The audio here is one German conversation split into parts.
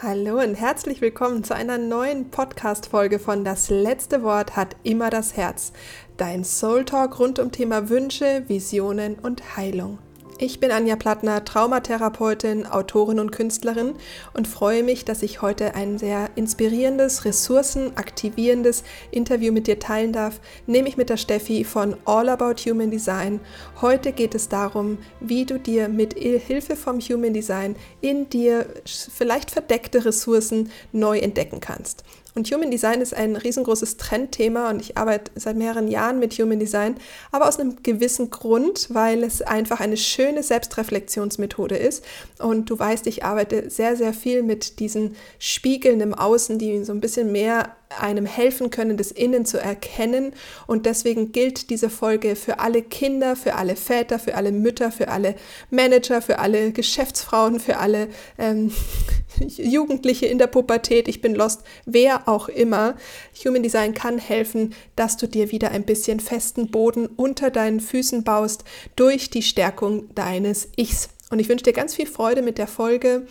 Hallo und herzlich willkommen zu einer neuen Podcast-Folge von Das letzte Wort hat immer das Herz. Dein Soul Talk rund um Thema Wünsche, Visionen und Heilung. Ich bin Anja Plattner, Traumatherapeutin, Autorin und Künstlerin und freue mich, dass ich heute ein sehr inspirierendes, ressourcenaktivierendes Interview mit dir teilen darf, nämlich mit der Steffi von All About Human Design. Heute geht es darum, wie du dir mit Hilfe vom Human Design in dir vielleicht verdeckte Ressourcen neu entdecken kannst. Und Human Design ist ein riesengroßes Trendthema und ich arbeite seit mehreren Jahren mit Human Design, aber aus einem gewissen Grund, weil es einfach eine schöne Selbstreflexionsmethode ist. Und du weißt, ich arbeite sehr, sehr viel mit diesen Spiegeln im Außen, die so ein bisschen mehr einem helfen können, das Innen zu erkennen. Und deswegen gilt diese Folge für alle Kinder, für alle Väter, für alle Mütter, für alle Manager, für alle Geschäftsfrauen, für alle ähm, Jugendliche in der Pubertät. Ich bin lost, wer auch immer. Human Design kann helfen, dass du dir wieder ein bisschen festen Boden unter deinen Füßen baust durch die Stärkung deines Ichs. Und ich wünsche dir ganz viel Freude mit der Folge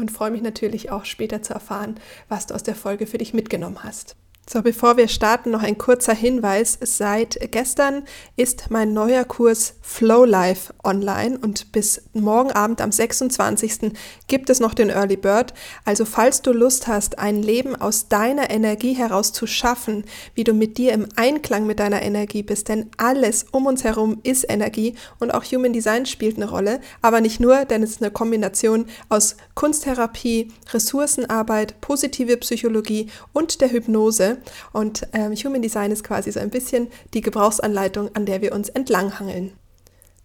und freue mich natürlich auch später zu erfahren, was du aus der Folge für dich mitgenommen hast. So, bevor wir starten, noch ein kurzer Hinweis. Seit gestern ist mein neuer Kurs Flow Life online und bis morgen Abend am 26. gibt es noch den Early Bird. Also falls du Lust hast, ein Leben aus deiner Energie heraus zu schaffen, wie du mit dir im Einklang mit deiner Energie bist, denn alles um uns herum ist Energie und auch Human Design spielt eine Rolle, aber nicht nur, denn es ist eine Kombination aus Kunsttherapie, Ressourcenarbeit, positive Psychologie und der Hypnose. Und ähm, Human Design ist quasi so ein bisschen die Gebrauchsanleitung, an der wir uns entlanghangeln.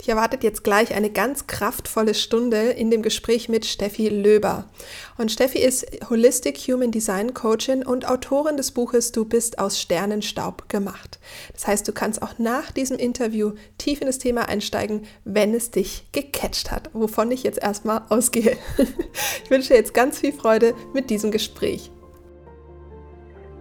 Dich erwartet jetzt gleich eine ganz kraftvolle Stunde in dem Gespräch mit Steffi Löber. Und Steffi ist Holistic Human Design Coachin und Autorin des Buches Du bist aus Sternenstaub gemacht. Das heißt, du kannst auch nach diesem Interview tief in das Thema einsteigen, wenn es dich gecatcht hat, wovon ich jetzt erstmal ausgehe. Ich wünsche dir jetzt ganz viel Freude mit diesem Gespräch.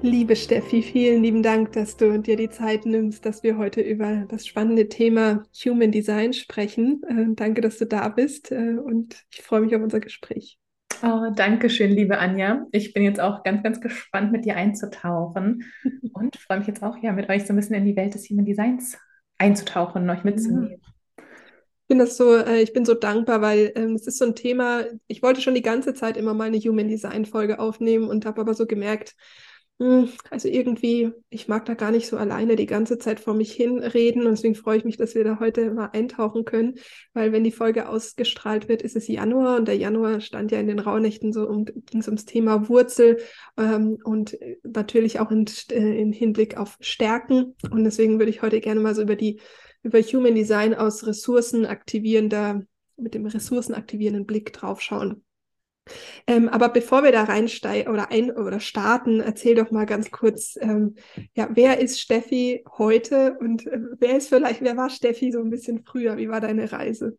Liebe Steffi, vielen lieben Dank, dass du dir die Zeit nimmst, dass wir heute über das spannende Thema Human Design sprechen. Äh, danke, dass du da bist äh, und ich freue mich auf unser Gespräch. Oh, danke schön, liebe Anja. Ich bin jetzt auch ganz, ganz gespannt, mit dir einzutauchen und freue mich jetzt auch, ja, mit euch so ein bisschen in die Welt des Human Designs einzutauchen und euch mitzunehmen. Ich bin das so, äh, ich bin so dankbar, weil ähm, es ist so ein Thema, ich wollte schon die ganze Zeit immer mal eine Human Design Folge aufnehmen und habe aber so gemerkt, also irgendwie, ich mag da gar nicht so alleine die ganze Zeit vor mich hin reden und deswegen freue ich mich, dass wir da heute mal eintauchen können, weil wenn die Folge ausgestrahlt wird, ist es Januar und der Januar stand ja in den Rauhnächten so um, ging es ums Thema Wurzel ähm, und natürlich auch in, äh, in Hinblick auf Stärken und deswegen würde ich heute gerne mal so über die über Human Design aus ressourcenaktivierender mit dem ressourcenaktivierenden Blick drauf schauen. Ähm, aber bevor wir da reinsteigen oder ein oder starten, erzähl doch mal ganz kurz, ähm, ja, wer ist Steffi heute und äh, wer ist vielleicht, wer war Steffi so ein bisschen früher? Wie war deine Reise?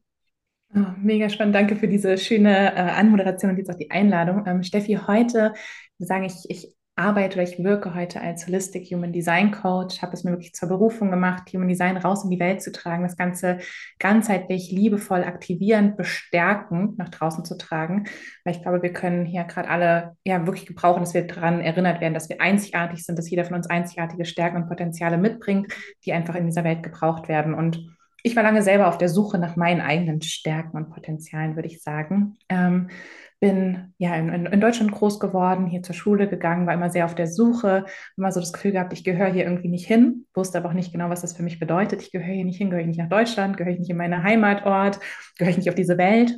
Oh, mega spannend, danke für diese schöne äh, Anmoderation und jetzt auch die Einladung. Ähm, Steffi, heute sage ich, ich arbeite oder ich wirke heute als Holistic Human Design Coach, habe es mir wirklich zur Berufung gemacht, Human Design raus in die Welt zu tragen, das Ganze ganzheitlich, liebevoll, aktivierend, bestärkend nach draußen zu tragen. Weil ich glaube, wir können hier gerade alle ja wirklich gebrauchen, dass wir daran erinnert werden, dass wir einzigartig sind, dass jeder von uns einzigartige Stärken und Potenziale mitbringt, die einfach in dieser Welt gebraucht werden. Und ich war lange selber auf der Suche nach meinen eigenen Stärken und Potenzialen, würde ich sagen. Ähm, bin ja in, in, Deutschland groß geworden, hier zur Schule gegangen, war immer sehr auf der Suche, immer so das Gefühl gehabt, ich gehöre hier irgendwie nicht hin, wusste aber auch nicht genau, was das für mich bedeutet. Ich gehöre hier nicht hin, gehöre ich nicht nach Deutschland, gehöre ich nicht in meinen Heimatort, gehöre ich nicht auf diese Welt.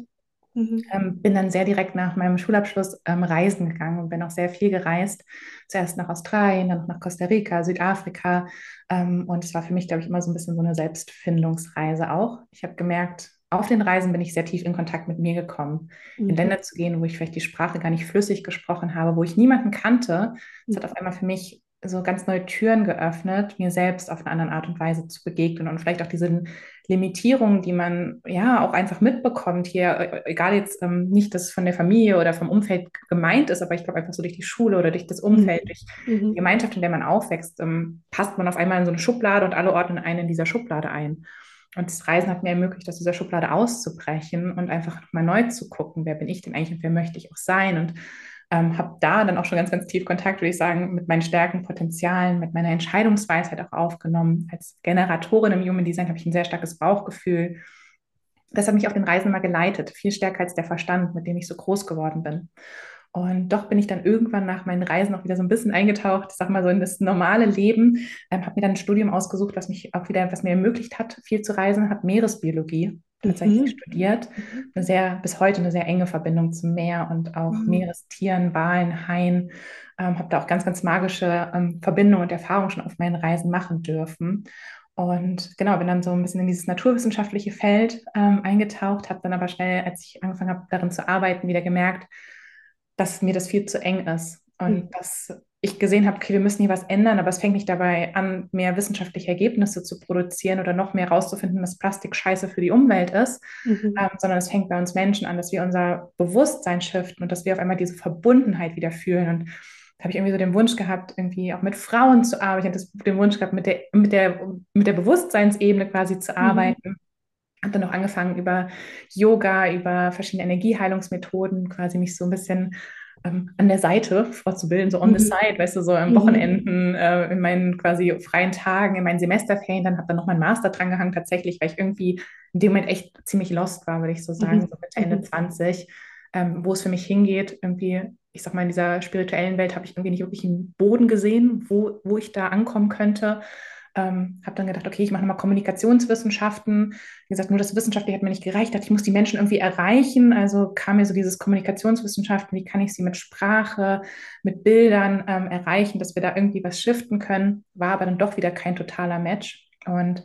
Mhm. Ähm, bin dann sehr direkt nach meinem Schulabschluss ähm, reisen gegangen und bin auch sehr viel gereist. Zuerst nach Australien, dann nach Costa Rica, Südafrika. Ähm, und es war für mich, glaube ich, immer so ein bisschen so eine Selbstfindungsreise auch. Ich habe gemerkt, auf den Reisen bin ich sehr tief in Kontakt mit mir gekommen. Mhm. In Länder zu gehen, wo ich vielleicht die Sprache gar nicht flüssig gesprochen habe, wo ich niemanden kannte. Es mhm. hat auf einmal für mich so ganz neue Türen geöffnet, mir selbst auf eine andere Art und Weise zu begegnen und vielleicht auch diese Limitierungen, die man ja auch einfach mitbekommt hier, äh, egal jetzt ähm, nicht, dass von der Familie oder vom Umfeld gemeint ist, aber ich glaube einfach so durch die Schule oder durch das Umfeld, mhm. durch die Gemeinschaft, in der man aufwächst, ähm, passt man auf einmal in so eine Schublade und alle ordnen einen in dieser Schublade ein. Und das Reisen hat mir ermöglicht, aus dieser Schublade auszubrechen und einfach mal neu zu gucken, wer bin ich denn eigentlich und wer möchte ich auch sein. Und Ähm, habe da dann auch schon ganz, ganz tief Kontakt, würde ich sagen, mit meinen Stärken, Potenzialen, mit meiner Entscheidungsweisheit auch aufgenommen. Als Generatorin im Human Design habe ich ein sehr starkes Bauchgefühl. Das hat mich auf den Reisen mal geleitet, viel stärker als der Verstand, mit dem ich so groß geworden bin. Und doch bin ich dann irgendwann nach meinen Reisen auch wieder so ein bisschen eingetaucht, sag mal so in das normale Leben, ähm, habe mir dann ein Studium ausgesucht, was mich auch wieder, was mir ermöglicht hat, viel zu reisen, habe Meeresbiologie tatsächlich mhm. studiert. Mhm. Eine sehr, bis heute eine sehr enge Verbindung zum Meer und auch mhm. Meerestieren, Walen, Haien. Ähm, habe da auch ganz, ganz magische ähm, Verbindungen und Erfahrungen schon auf meinen Reisen machen dürfen. Und genau, bin dann so ein bisschen in dieses naturwissenschaftliche Feld ähm, eingetaucht, habe dann aber schnell, als ich angefangen habe, darin zu arbeiten, wieder gemerkt, dass mir das viel zu eng ist und mhm. dass ich gesehen habe, okay, wir müssen hier was ändern, aber es fängt nicht dabei an, mehr wissenschaftliche Ergebnisse zu produzieren oder noch mehr herauszufinden, dass Plastik scheiße für die Umwelt ist, mhm. ähm, sondern es fängt bei uns Menschen an, dass wir unser Bewusstsein shiften und dass wir auf einmal diese Verbundenheit wieder fühlen. Und da habe ich irgendwie so den Wunsch gehabt, irgendwie auch mit Frauen zu arbeiten. Ich habe den Wunsch gehabt, mit der, mit der, mit der Bewusstseinsebene quasi zu mhm. arbeiten. Mhm habe dann noch angefangen über Yoga, über verschiedene Energieheilungsmethoden, quasi mich so ein bisschen ähm, an der Seite vorzubilden, so on the mhm. side, weißt du, so am mhm. Wochenenden, äh, in meinen quasi freien Tagen, in meinen Semesterferien, dann habe dann noch mein Master dran gehangen, tatsächlich, weil ich irgendwie in dem Moment echt ziemlich lost war, würde ich so sagen, mhm. so Mitte, Ende 20, ähm, wo es für mich hingeht, irgendwie, ich sag mal, in dieser spirituellen Welt habe ich irgendwie nicht wirklich einen Boden gesehen, wo, wo ich da ankommen könnte ähm, habe dann gedacht, okay, ich mache nochmal Kommunikationswissenschaften. Wie gesagt, nur das Wissenschaftliche hat mir nicht gereicht. Ich muss die Menschen irgendwie erreichen. Also kam mir so dieses Kommunikationswissenschaften, wie kann ich sie mit Sprache, mit Bildern ähm, erreichen, dass wir da irgendwie was shiften können. War aber dann doch wieder kein totaler Match. Und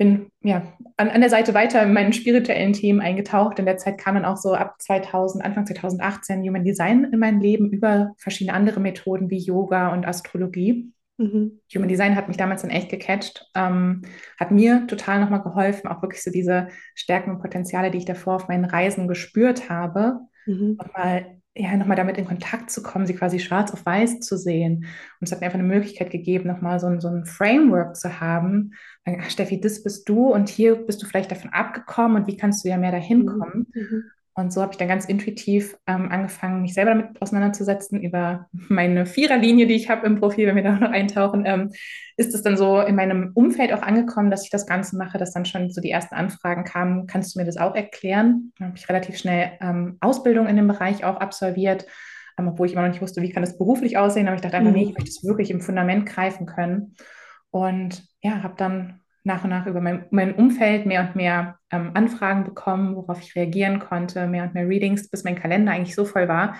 bin ja an, an der Seite weiter in meinen spirituellen Themen eingetaucht. In der Zeit kam dann auch so ab 2000, Anfang 2018 Human Design in mein Leben über verschiedene andere Methoden wie Yoga und Astrologie. Mhm. Human Design hat mich damals dann echt gecatcht, ähm, hat mir total nochmal geholfen, auch wirklich so diese Stärken und Potenziale, die ich davor auf meinen Reisen gespürt habe, mhm. nochmal ja, noch damit in Kontakt zu kommen, sie quasi schwarz auf weiß zu sehen. Und es hat mir einfach eine Möglichkeit gegeben, nochmal so ein, so ein Framework zu haben. Ach, Steffi, das bist du und hier bist du vielleicht davon abgekommen und wie kannst du ja mehr dahin mhm. kommen? Mhm. Und so habe ich dann ganz intuitiv ähm, angefangen, mich selber damit auseinanderzusetzen über meine Viererlinie, die ich habe im Profil, wenn wir da noch eintauchen. Ähm, ist es dann so in meinem Umfeld auch angekommen, dass ich das Ganze mache, dass dann schon so die ersten Anfragen kamen, kannst du mir das auch erklären? Dann habe ich relativ schnell ähm, Ausbildung in dem Bereich auch absolviert, ähm, obwohl ich immer noch nicht wusste, wie kann das beruflich aussehen. Aber ich dachte einfach, mhm. nee, ich möchte es wirklich im Fundament greifen können. Und ja, habe dann nach und nach über mein, mein Umfeld mehr und mehr ähm, Anfragen bekommen, worauf ich reagieren konnte, mehr und mehr Readings, bis mein Kalender eigentlich so voll war,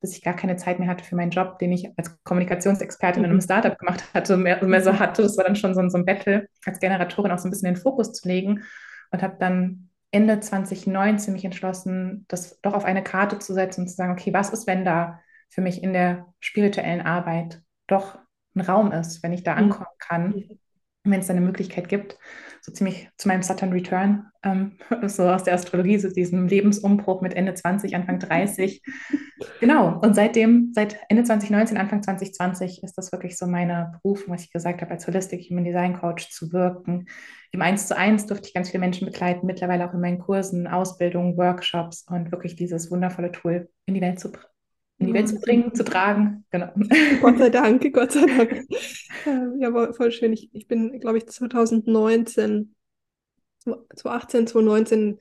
dass ich gar keine Zeit mehr hatte für meinen Job, den ich als Kommunikationsexpertin in einem mhm. Startup gemacht hatte, mehr, mehr so hatte. Das war dann schon so, so ein Battle, als Generatorin auch so ein bisschen den Fokus zu legen und habe dann Ende 2019 mich entschlossen, das doch auf eine Karte zu setzen und zu sagen, okay, was ist, wenn da für mich in der spirituellen Arbeit doch ein Raum ist, wenn ich da mhm. ankommen kann mhm wenn es eine Möglichkeit gibt, so ziemlich zu meinem Saturn Return, ähm, so aus der Astrologie, so diesem Lebensumbruch mit Ende 20, Anfang 30. genau, und seitdem, seit Ende 2019, Anfang 2020 ist das wirklich so meine Berufung, was ich gesagt habe, als Holistic Human Design Coach zu wirken. Im 1 zu 1 durfte ich ganz viele Menschen begleiten, mittlerweile auch in meinen Kursen, Ausbildungen, Workshops und wirklich dieses wundervolle Tool in die Welt zu bringen in die Welt zu bringen, zu tragen. Genau. Gott sei Dank, Gott sei Dank. Ja, voll schön. Ich, ich bin, glaube ich, 2019, 2018, 2019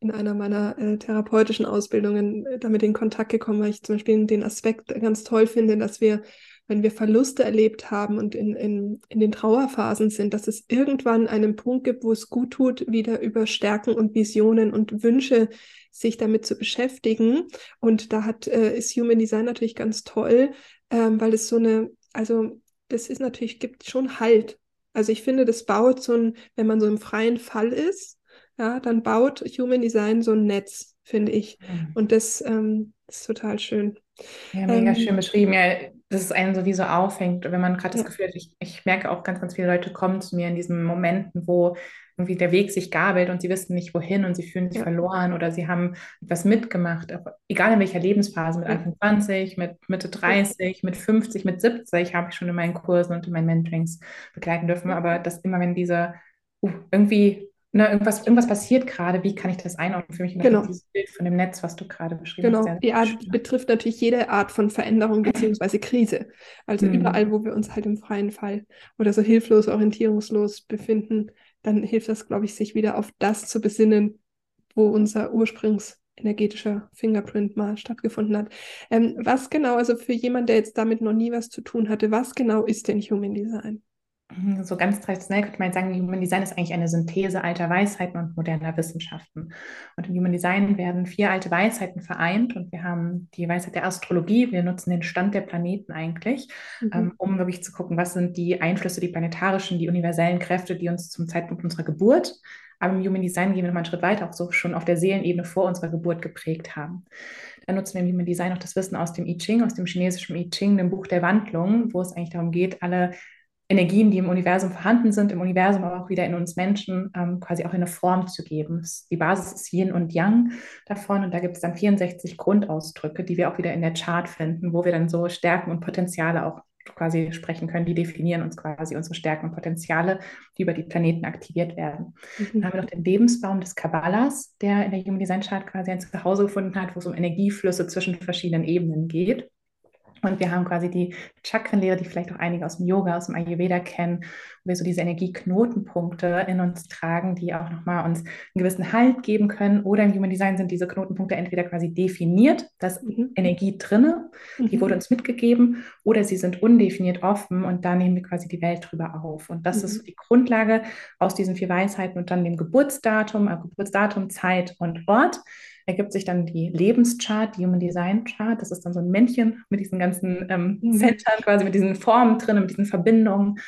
in einer meiner äh, therapeutischen Ausbildungen äh, damit in Kontakt gekommen, weil ich zum Beispiel den Aspekt ganz toll finde, dass wir wenn wir Verluste erlebt haben und in, in, in den Trauerphasen sind, dass es irgendwann einen Punkt gibt, wo es gut tut, wieder über Stärken und Visionen und Wünsche sich damit zu beschäftigen. Und da hat, äh, ist Human Design natürlich ganz toll, ähm, weil es so eine, also das ist natürlich, gibt schon Halt. Also ich finde, das baut so ein, wenn man so im freien Fall ist, ja, dann baut Human Design so ein Netz, finde ich. Mhm. Und das ähm, ist total schön. Ja, mega ähm, schön beschrieben. Ja, dass es einen sowieso aufhängt, wenn man gerade das Gefühl hat, ich, ich merke auch ganz, ganz viele Leute kommen zu mir in diesen Momenten, wo irgendwie der Weg sich gabelt und sie wissen nicht wohin und sie fühlen sich ja. verloren oder sie haben etwas mitgemacht, egal in welcher Lebensphase, mit Anfang 20, mit Mitte 30, mit 50, mit 70, habe ich schon in meinen Kursen und in meinen Mentorings begleiten dürfen, aber dass immer wenn diese uh, irgendwie ne, irgendwas, irgendwas passiert gerade, wie kann ich das einordnen für mich? genau. dieses Bild von dem Netz, was du gerade beschrieben genau. hast. Genau, die Art schön. betrifft natürlich jede Art von Veränderung bzw. Krise. Also mhm. überall, wo wir uns halt im freien Fall oder so hilflos, orientierungslos befinden, dann hilft das, glaube ich, sich wieder auf das zu besinnen, wo unser ursprungsenergetischer Fingerprint mal stattgefunden hat. Ähm, was genau, also für jemanden, der jetzt damit noch nie was zu tun hatte, was genau ist denn Human Design? Mhm, so ganz traditionell könnte man sagen, Human Design ist eigentlich eine Synthese alter Weisheiten und moderner Wissenschaften. Und in Human Design werden vier alte Weisheiten vereint und wir haben die Weisheit der Astrologie. Wir nutzen den Stand der Planeten eigentlich, mhm. ähm, um wirklich zu gucken, was sind die Einflüsse, die planetarischen, die universellen Kräfte, die uns zum Zeitpunkt unserer Geburt, aber im Human Design gehen wir nochmal einen Schritt weiter, auch so schon auf der Seelenebene vor unserer Geburt geprägt haben. Dann nutzen wir im Human Design auch das Wissen aus dem I Ching, aus dem chinesischen I Ching, dem Buch der Wandlung, wo es eigentlich darum geht, alle Energien, die im Universum vorhanden sind, im Universum aber auch wieder in uns Menschen ähm, quasi auch eine Form zu geben. Die Basis ist Yin und Yang davon und da gibt es dann 64 Grundausdrücke, die wir auch wieder in der Chart finden, wo wir dann so Stärken und Potenziale auch quasi sprechen können. Die definieren uns quasi unsere Stärken und Potenziale, die über die Planeten aktiviert werden. Mhm. Dann haben wir noch den Lebensbaum des Kabbalas, der in der Human Design Chart quasi ein Zuhause gefunden hat, wo es um Energieflüsse zwischen verschiedenen Ebenen geht. Und wir haben quasi die Chakrenlehre, die vielleicht auch einige aus dem Yoga, aus dem Ayurveda kennen, wo wir so diese Energieknotenpunkte in uns tragen, die auch nochmal uns einen gewissen Halt geben können. Oder im Human Design sind diese Knotenpunkte entweder quasi definiert, da ist mhm. Energie drinne, die mhm. wurde uns mitgegeben, oder sie sind undefiniert offen und da nehmen wir quasi die Welt drüber auf. Und das mhm. ist so die Grundlage aus diesen vier Weisheiten und dann dem Geburtsdatum, also Geburtsdatum, Zeit und Ort ergibt sich dann die Lebenschart, die Human Design Chart. Das ist dann so ein Männchen mit diesen ganzen ähm, mhm. Centern, quasi mit diesen Formen drin, mit diesen Verbindungen.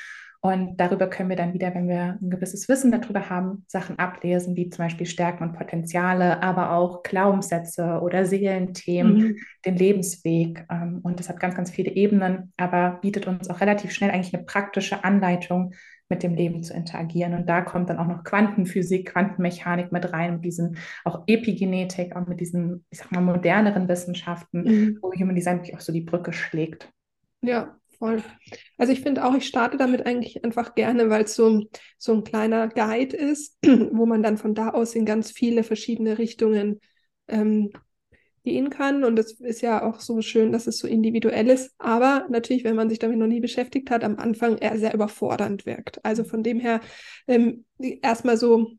Und darüber können wir dann wieder, wenn wir ein gewisses Wissen darüber haben, Sachen ablesen, wie zum Beispiel Stärken und Potenziale, aber auch Glaubenssätze oder Seelenthemen, mhm. den Lebensweg. Ähm, und das hat ganz, ganz viele Ebenen, aber bietet uns auch relativ schnell eigentlich eine praktische Anleitung, mit dem Leben zu interagieren. Und da kommt dann auch noch Quantenphysik, Quantenmechanik mit rein, mit diesen auch Epigenetik, auch mit diesen, ich sag mal, moderneren Wissenschaften, mhm. wo Human Design wirklich auch so die Brücke schlägt. Ja, voll. Also ich finde auch, ich starte damit eigentlich einfach gerne, weil es so, so ein kleiner Guide ist, wo man dann von da aus in ganz viele verschiedene Richtungen ähm, gehen kann. Und es ist ja auch so schön, dass es so individuell ist. Aber natürlich, wenn man sich damit noch nie beschäftigt hat, am Anfang eher sehr überfordernd wirkt. Also von dem her ähm, erstmal so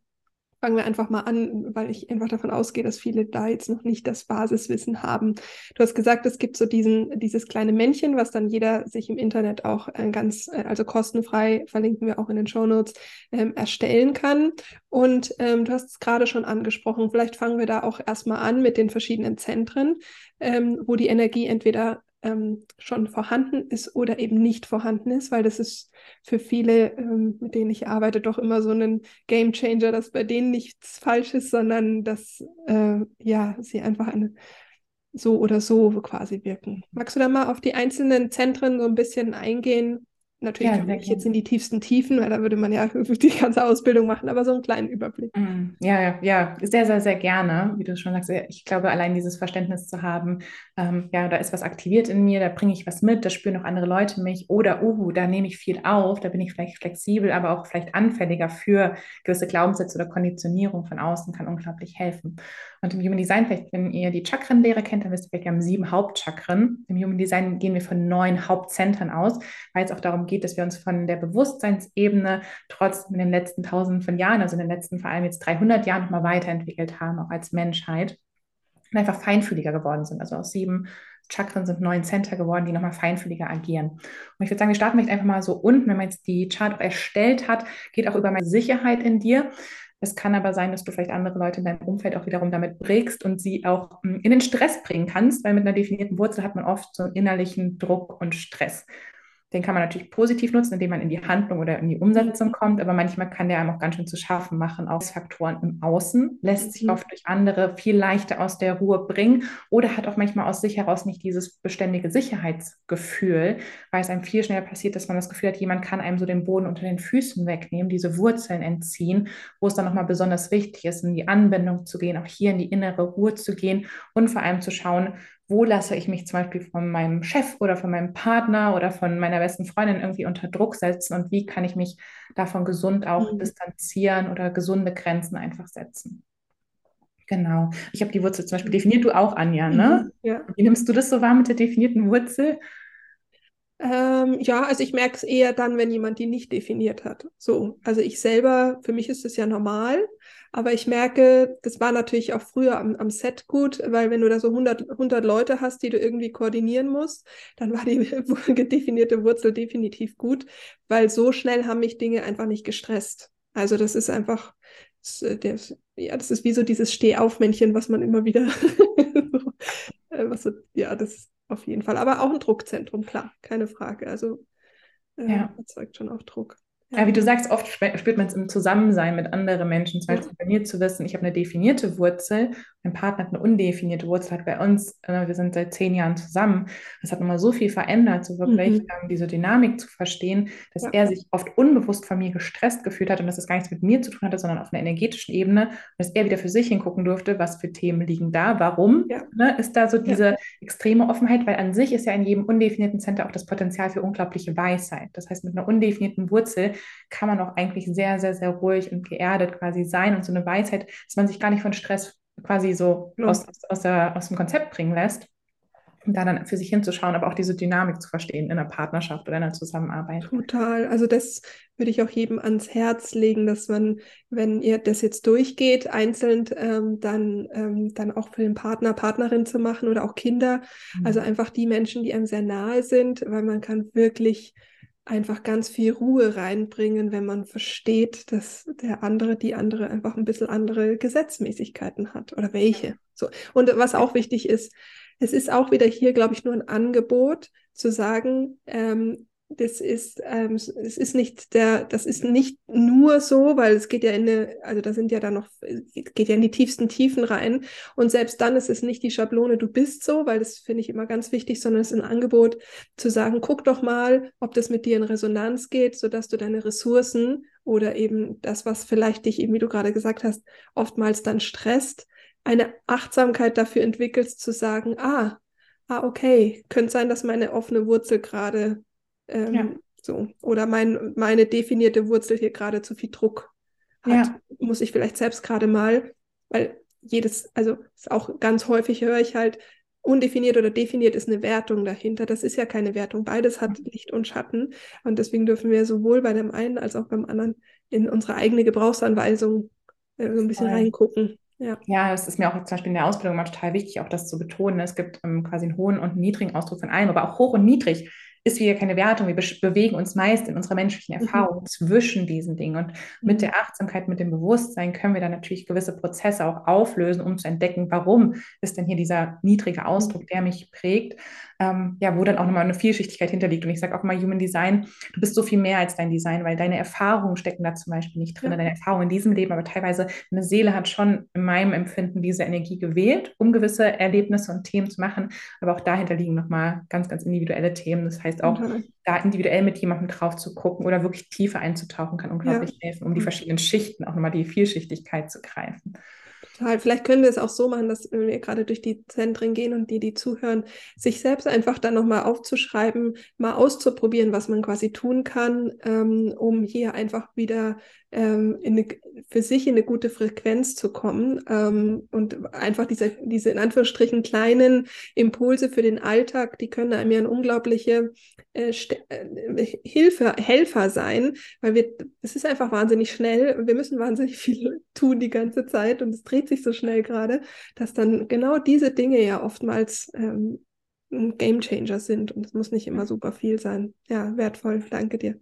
fangen wir einfach mal an, weil ich einfach davon ausgehe, dass viele da jetzt noch nicht das Basiswissen haben. Du hast gesagt, es gibt so diesen, dieses kleine Männchen, was dann jeder sich im Internet auch äh, ganz, äh, also kostenfrei, verlinken wir auch in den Show Notes, ähm, erstellen kann. Und ähm, du hast es gerade schon angesprochen, vielleicht fangen wir da auch erstmal an mit den verschiedenen Zentren, ähm, wo die Energie entweder ähm, schon vorhanden ist oder eben nicht vorhanden ist, weil das ist für viele, ähm, mit denen ich arbeite, doch immer so ein Game Changer, dass bei denen nichts falsch ist, sondern dass äh, ja sie einfach eine so oder so quasi wirken. Magst du da mal auf die einzelnen Zentren so ein bisschen eingehen, Natürlich ja, nicht jetzt in die tiefsten Tiefen, weil da würde man ja die ganze Ausbildung machen, aber so einen kleinen Überblick. Mm, ja, ja, ja, sehr, sehr, sehr gerne, wie du schon sagst. Ich glaube, allein dieses Verständnis zu haben, ähm, ja, da ist was aktiviert in mir, da bringe ich was mit, da spüren auch andere Leute mich oder, uh, da nehme ich viel auf, da bin ich vielleicht flexibel, aber auch vielleicht anfälliger für gewisse Glaubenssätze oder Konditionierung von außen, kann unglaublich helfen. Und im Human Design, vielleicht, wenn ihr die Chakrenlehre kennt, dann wisst ihr vielleicht, wir haben sieben Hauptchakren. Im Human Design gehen wir von neun Hauptzentren aus, weil es auch darum geht, dass wir uns von der Bewusstseinsebene trotzdem in den letzten tausenden von Jahren, also in den letzten vor allem jetzt 300 Jahren nochmal weiterentwickelt haben, auch als Menschheit. Und einfach feinfühliger geworden sind. Also aus sieben Chakren sind neun Center geworden, die nochmal feinfühliger agieren. Und ich würde sagen, wir starten vielleicht einfach mal so unten, wenn man jetzt die Chart auch erstellt hat, geht auch über meine Sicherheit in dir. Es kann aber sein, dass du vielleicht andere Leute in deinem Umfeld auch wiederum damit prägst und sie auch hm, in den Stress bringen kannst, weil mit einer definierten Wurzel hat man oft so einen innerlichen Druck und Stress. Den kann man natürlich positiv nutzen, indem man in die Handlung oder in die Umsetzung kommt, aber manchmal kann der einem auch ganz schön zu schaffen machen. Auch Faktoren im Außen lässt sich mhm. oft durch andere viel leichter aus der Ruhe bringen oder hat auch manchmal aus sich heraus nicht dieses beständige Sicherheitsgefühl, weil es einem viel schneller passiert, dass man das Gefühl hat, jemand kann einem so den Boden unter den Füßen wegnehmen, diese Wurzeln entziehen, wo es dann nochmal besonders wichtig ist, in die Anbindung zu gehen, auch hier in die innere Ruhe zu gehen und vor allem zu schauen, wo lasse ich mich zum Beispiel von meinem Chef oder von meinem Partner oder von meiner besten Freundin irgendwie unter Druck setzen und wie kann ich mich davon gesund auch mhm. distanzieren oder gesunde Grenzen einfach setzen. Genau. Ich habe die Wurzel zum Beispiel definiert, du auch, Anja, ne? Mhm, ja. Wie nimmst du das so wahr mit der definierten Wurzel? Ähm, ja, also ich merke es eher dann, wenn jemand die nicht definiert hat. So, also ich selber, für mich ist es ja normal, aber ich merke, das war natürlich auch früher am, am Set gut, weil wenn du da so 100, 100 Leute hast, die du irgendwie koordinieren musst, dann war die definierte Wurzel definitiv gut, weil so schnell haben mich Dinge einfach nicht gestresst. Also das ist einfach, das, äh, ja, das ist wie so dieses Stehaufmännchen, was man immer wieder, äh, was so, ja, das auf jeden Fall. Aber auch ein Druckzentrum, klar, keine Frage. Also äh, ja. erzeugt schon auch Druck. Ja, wie du sagst, oft spürt man es im Zusammensein mit anderen Menschen. Zum Beispiel bei mir zu wissen, ich habe eine definierte Wurzel, mein Partner hat eine undefinierte Wurzel, hat bei uns, äh, wir sind seit zehn Jahren zusammen. Das hat nochmal so viel verändert, so wirklich mhm. ähm, diese Dynamik zu verstehen, dass ja. er sich oft unbewusst von mir gestresst gefühlt hat und dass es gar nichts mit mir zu tun hatte, sondern auf einer energetischen Ebene. Und dass er wieder für sich hingucken durfte, was für Themen liegen da, warum ja. ne, ist da so diese extreme Offenheit, weil an sich ist ja in jedem undefinierten Center auch das Potenzial für unglaubliche Weisheit. Das heißt, mit einer undefinierten Wurzel kann man auch eigentlich sehr, sehr, sehr ruhig und geerdet quasi sein und so eine Weisheit, dass man sich gar nicht von Stress quasi so ja. aus, aus, der, aus dem Konzept bringen lässt. Und da dann für sich hinzuschauen, aber auch diese Dynamik zu verstehen in einer Partnerschaft oder in einer Zusammenarbeit. Total. Also das würde ich auch jedem ans Herz legen, dass man, wenn ihr das jetzt durchgeht, einzeln ähm, dann, ähm, dann auch für den Partner, Partnerin zu machen oder auch Kinder. Mhm. Also einfach die Menschen, die einem sehr nahe sind, weil man kann wirklich einfach ganz viel Ruhe reinbringen, wenn man versteht, dass der andere, die andere einfach ein bisschen andere Gesetzmäßigkeiten hat oder welche. So. Und was auch wichtig ist, es ist auch wieder hier, glaube ich, nur ein Angebot zu sagen, ähm, das ist, ähm, es ist nicht der, das ist nicht nur so, weil es geht ja in eine, also da sind ja dann noch, geht ja in die tiefsten Tiefen rein. Und selbst dann ist es nicht die Schablone, du bist so, weil das finde ich immer ganz wichtig, sondern es ist ein Angebot zu sagen, guck doch mal, ob das mit dir in Resonanz geht, sodass du deine Ressourcen oder eben das, was vielleicht dich eben, wie du gerade gesagt hast, oftmals dann stresst, eine Achtsamkeit dafür entwickelst, zu sagen, ah, ah, okay, könnte sein, dass meine offene Wurzel gerade ähm, ja. So. Oder mein, meine definierte Wurzel hier gerade zu viel Druck hat. Ja. Muss ich vielleicht selbst gerade mal, weil jedes, also auch ganz häufig höre ich halt, undefiniert oder definiert ist eine Wertung dahinter. Das ist ja keine Wertung. Beides hat mhm. Licht und Schatten. Und deswegen dürfen wir sowohl bei dem einen als auch beim anderen in unsere eigene Gebrauchsanweisung äh, so ein bisschen Voll. reingucken. Ja. ja, es ist mir auch zum Beispiel in der Ausbildung immer total wichtig, auch das zu betonen. Es gibt ähm, quasi einen hohen und einen niedrigen Ausdruck von allem, aber auch hoch und niedrig ist wieder keine Wertung. Wir be bewegen uns meist in unserer menschlichen mhm. Erfahrung mhm. zwischen diesen Dingen. Und mit mhm. der Achtsamkeit, mit dem Bewusstsein können wir dann natürlich gewisse Prozesse auch auflösen, um zu entdecken, warum ist denn hier dieser niedrige Ausdruck, der mich prägt ähm, ja, wo dann auch nochmal eine Vielschichtigkeit hinterliegt. Und ich sage auch mal, Human Design, du bist so viel mehr als dein Design, weil deine Erfahrungen stecken da zum Beispiel nicht drin, ja. deine Erfahrungen in diesem Leben, aber teilweise eine Seele hat schon in meinem Empfinden diese Energie gewählt, um gewisse Erlebnisse und Themen zu machen. Aber auch dahinter liegen nochmal ganz, ganz individuelle Themen. Das heißt auch, mhm. da individuell mit jemandem drauf zu gucken oder wirklich tiefer einzutauchen, kann unglaublich ja. helfen, um die mhm. verschiedenen Schichten auch nochmal die Vielschichtigkeit zu greifen. Total. Vielleicht können wir es auch so machen, dass wenn wir gerade durch die Zentren gehen und die, die zuhören, sich selbst einfach dann nochmal aufzuschreiben, mal auszuprobieren, was man quasi tun kann, ähm, um hier einfach wieder ähm, eine, für sich in eine gute Frequenz zu kommen ähm, und einfach diese, diese in Anführungsstrichen kleinen Impulse für den Alltag, die können einem ja eine unglaubliche äh, äh, Hilfe, Helfer sein, weil wir, es ist einfach wahnsinnig schnell wir müssen wahnsinnig viel tun die ganze Zeit und es dreht sich so schnell gerade, dass dann genau diese Dinge ja oftmals ähm, ein Gamechanger sind und es muss nicht immer super viel sein. Ja, wertvoll. Danke dir.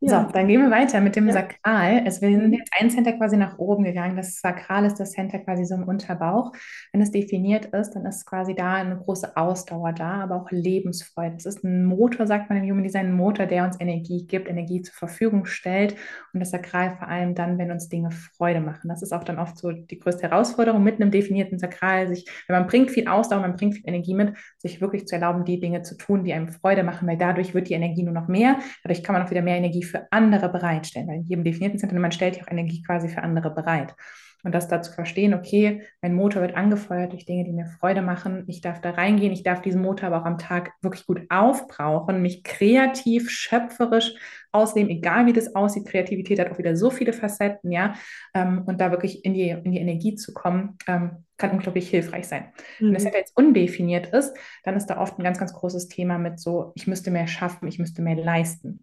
Ja. So, dann gehen wir weiter mit dem ja. Sakral. Also wir sind jetzt ein Center quasi nach oben gegangen. Das Sakral ist das Center quasi so im Unterbauch. Wenn es definiert ist, dann ist quasi da eine große Ausdauer da, aber auch Lebensfreude. Es ist ein Motor, sagt man im Human Design, ein Motor, der uns Energie gibt, Energie zur Verfügung stellt. Und das Sakral vor allem dann, wenn uns Dinge Freude machen. Das ist auch dann oft so die größte Herausforderung mit einem definierten Sakral, sich, wenn man bringt viel Ausdauer, man bringt viel Energie mit, sich wirklich zu erlauben, die Dinge zu tun, die einem Freude machen, weil dadurch wird die Energie nur noch mehr. Dadurch kann man auch wieder mehr Energie für andere bereitstellen. Weil in jedem definierten Zentrum, man stellt ja auch Energie quasi für andere bereit. Und das da zu verstehen, okay, mein Motor wird angefeuert durch Dinge, die mir Freude machen. Ich darf da reingehen, ich darf diesen Motor aber auch am Tag wirklich gut aufbrauchen, mich kreativ, schöpferisch ausleben, egal wie das aussieht. Kreativität hat auch wieder so viele Facetten, ja. Ähm, und da wirklich in die, in die Energie zu kommen, ähm, kann unglaublich hilfreich sein. Mhm. Wenn das jetzt undefiniert ist, dann ist da oft ein ganz, ganz großes Thema mit so, ich müsste mehr schaffen, ich müsste mehr leisten.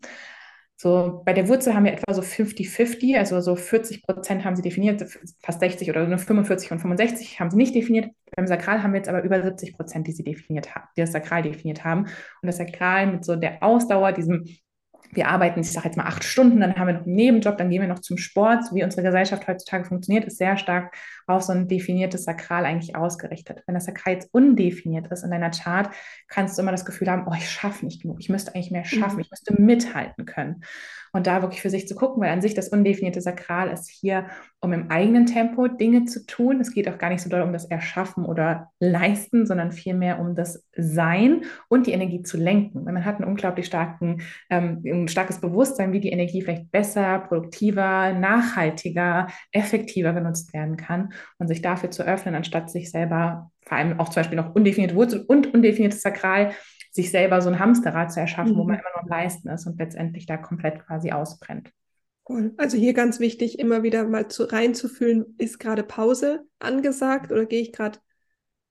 So, bei der Wurzel haben wir etwa so 50-50, also so 40 Prozent haben sie definiert, fast 60 oder nur 45 und 65 haben sie nicht definiert. Beim Sakral haben wir jetzt aber über 70 Prozent, die sie definiert haben, die das Sakral definiert haben. Und das Sakral mit so der Ausdauer, diesem wir arbeiten, ich sage jetzt mal acht Stunden, dann haben wir noch einen Nebenjob, dann gehen wir noch zum Sport. So wie unsere Gesellschaft heutzutage funktioniert, ist sehr stark auf so ein definiertes Sakral eigentlich ausgerichtet. Wenn das Sakral jetzt undefiniert ist in deiner Chart, kannst du immer das Gefühl haben, oh, ich schaffe nicht genug, ich müsste eigentlich mehr schaffen, mhm. ich müsste mithalten können. Und da wirklich für sich zu gucken, weil an sich das undefinierte Sakral ist hier, um im eigenen Tempo Dinge zu tun. Es geht auch gar nicht so doll um das Erschaffen oder Leisten, sondern vielmehr um das Sein und die Energie zu lenken. Man hat einen unglaublich starken, ähm, ein starkes Bewusstsein, wie die Energie vielleicht besser, produktiver, nachhaltiger, effektiver genutzt werden kann und sich dafür zu öffnen, anstatt sich selber vor allem auch zum Beispiel noch undefinierte Wurzel und undefiniertes Sakral sich selber so ein Hamsterrad zu erschaffen, mhm. wo man immer nur am Leisten ist und letztendlich da komplett quasi ausbrennt. Cool. Also hier ganz wichtig, immer wieder mal zu, reinzufühlen, ist gerade Pause angesagt oder gehe ich gerade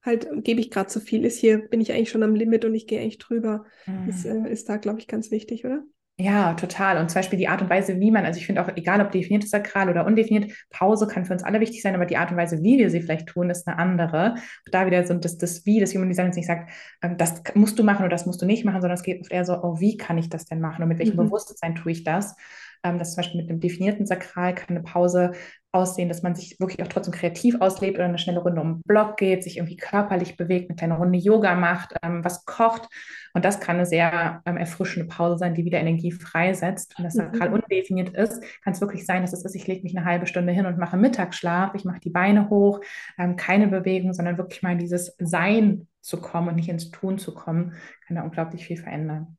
halt, gebe ich gerade zu viel? Ist hier, bin ich eigentlich schon am Limit und ich gehe eigentlich drüber? Mhm. Das äh, ist da, glaube ich, ganz wichtig, oder? Ja, total. Und zum Beispiel die Art und Weise, wie man, also ich finde auch, egal ob definiertes Sakral oder undefiniert, Pause kann für uns alle wichtig sein, aber die Art und Weise, wie wir sie vielleicht tun, ist eine andere. Und da wieder so das, das Wie, das Human Design jetzt nicht sagt, ähm, das musst du machen oder das musst du nicht machen, sondern es geht oft eher so, oh, wie kann ich das denn machen und mit welchem mhm. Bewusstsein tue ich das? Ähm, das zum Beispiel mit einem definierten Sakral kann eine Pause aussehen, dass man sich wirklich auch trotzdem kreativ auslebt oder eine schnelle Runde um den Block geht, sich irgendwie körperlich bewegt, eine kleine Runde Yoga macht, ähm, was kocht. Und das kann eine sehr ähm, erfrischende Pause sein, die wieder Energie freisetzt. Wenn das sakral mhm. undefiniert ist, kann es wirklich sein, dass es ist, ich lege mich eine halbe Stunde hin und mache Mittagsschlaf, ich mache die Beine hoch, ähm, keine Bewegung, sondern wirklich mal in dieses Sein zu kommen und nicht ins Tun zu kommen, kann da unglaublich viel verändern.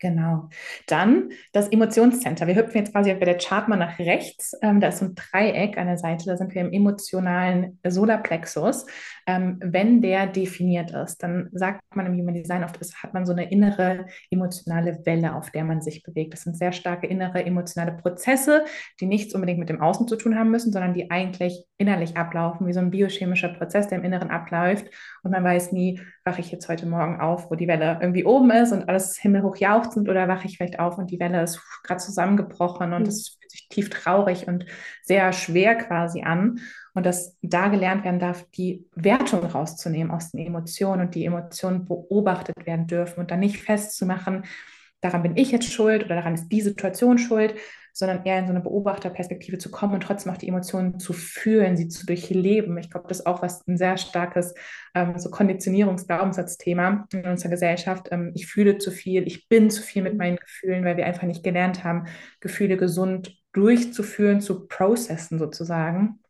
Genau. Dann das Emotionscenter. Wir hüpfen jetzt quasi bei der Chart mal nach rechts. Ähm, da ist so ein Dreieck an der Seite. Da sind wir im emotionalen Solarplexus. Ähm, wenn der definiert ist, dann sagt man im Human Design oft, ist, hat man so eine innere emotionale Welle, auf der man sich bewegt. Das sind sehr starke innere emotionale Prozesse, die nichts unbedingt mit dem Außen zu tun haben müssen, sondern die eigentlich innerlich ablaufen, wie so ein biochemischer Prozess, der im Inneren abläuft. Und man weiß nie, wache ich jetzt heute Morgen auf, wo die Welle irgendwie oben ist und alles himmelhoch jauchzend oder wache ich vielleicht auf und die Welle ist gerade zusammengebrochen und es mhm. fühlt sich tief traurig und sehr schwer quasi an. Und dass da gelernt werden darf, die Wertung rauszunehmen aus den Emotionen und die Emotionen beobachtet werden dürfen und dann nicht festzumachen, daran bin ich jetzt schuld oder daran ist die Situation schuld, sondern eher in so eine Beobachterperspektive zu kommen und trotzdem auch die Emotionen zu fühlen, sie zu durchleben. Ich glaube, das ist auch was ein sehr starkes ähm, so Konditionierungsglaubenssatzthema in unserer Gesellschaft. Ähm, ich fühle zu viel, ich bin zu viel mit meinen Gefühlen, weil wir einfach nicht gelernt haben, Gefühle gesund durchzuführen, zu processen sozusagen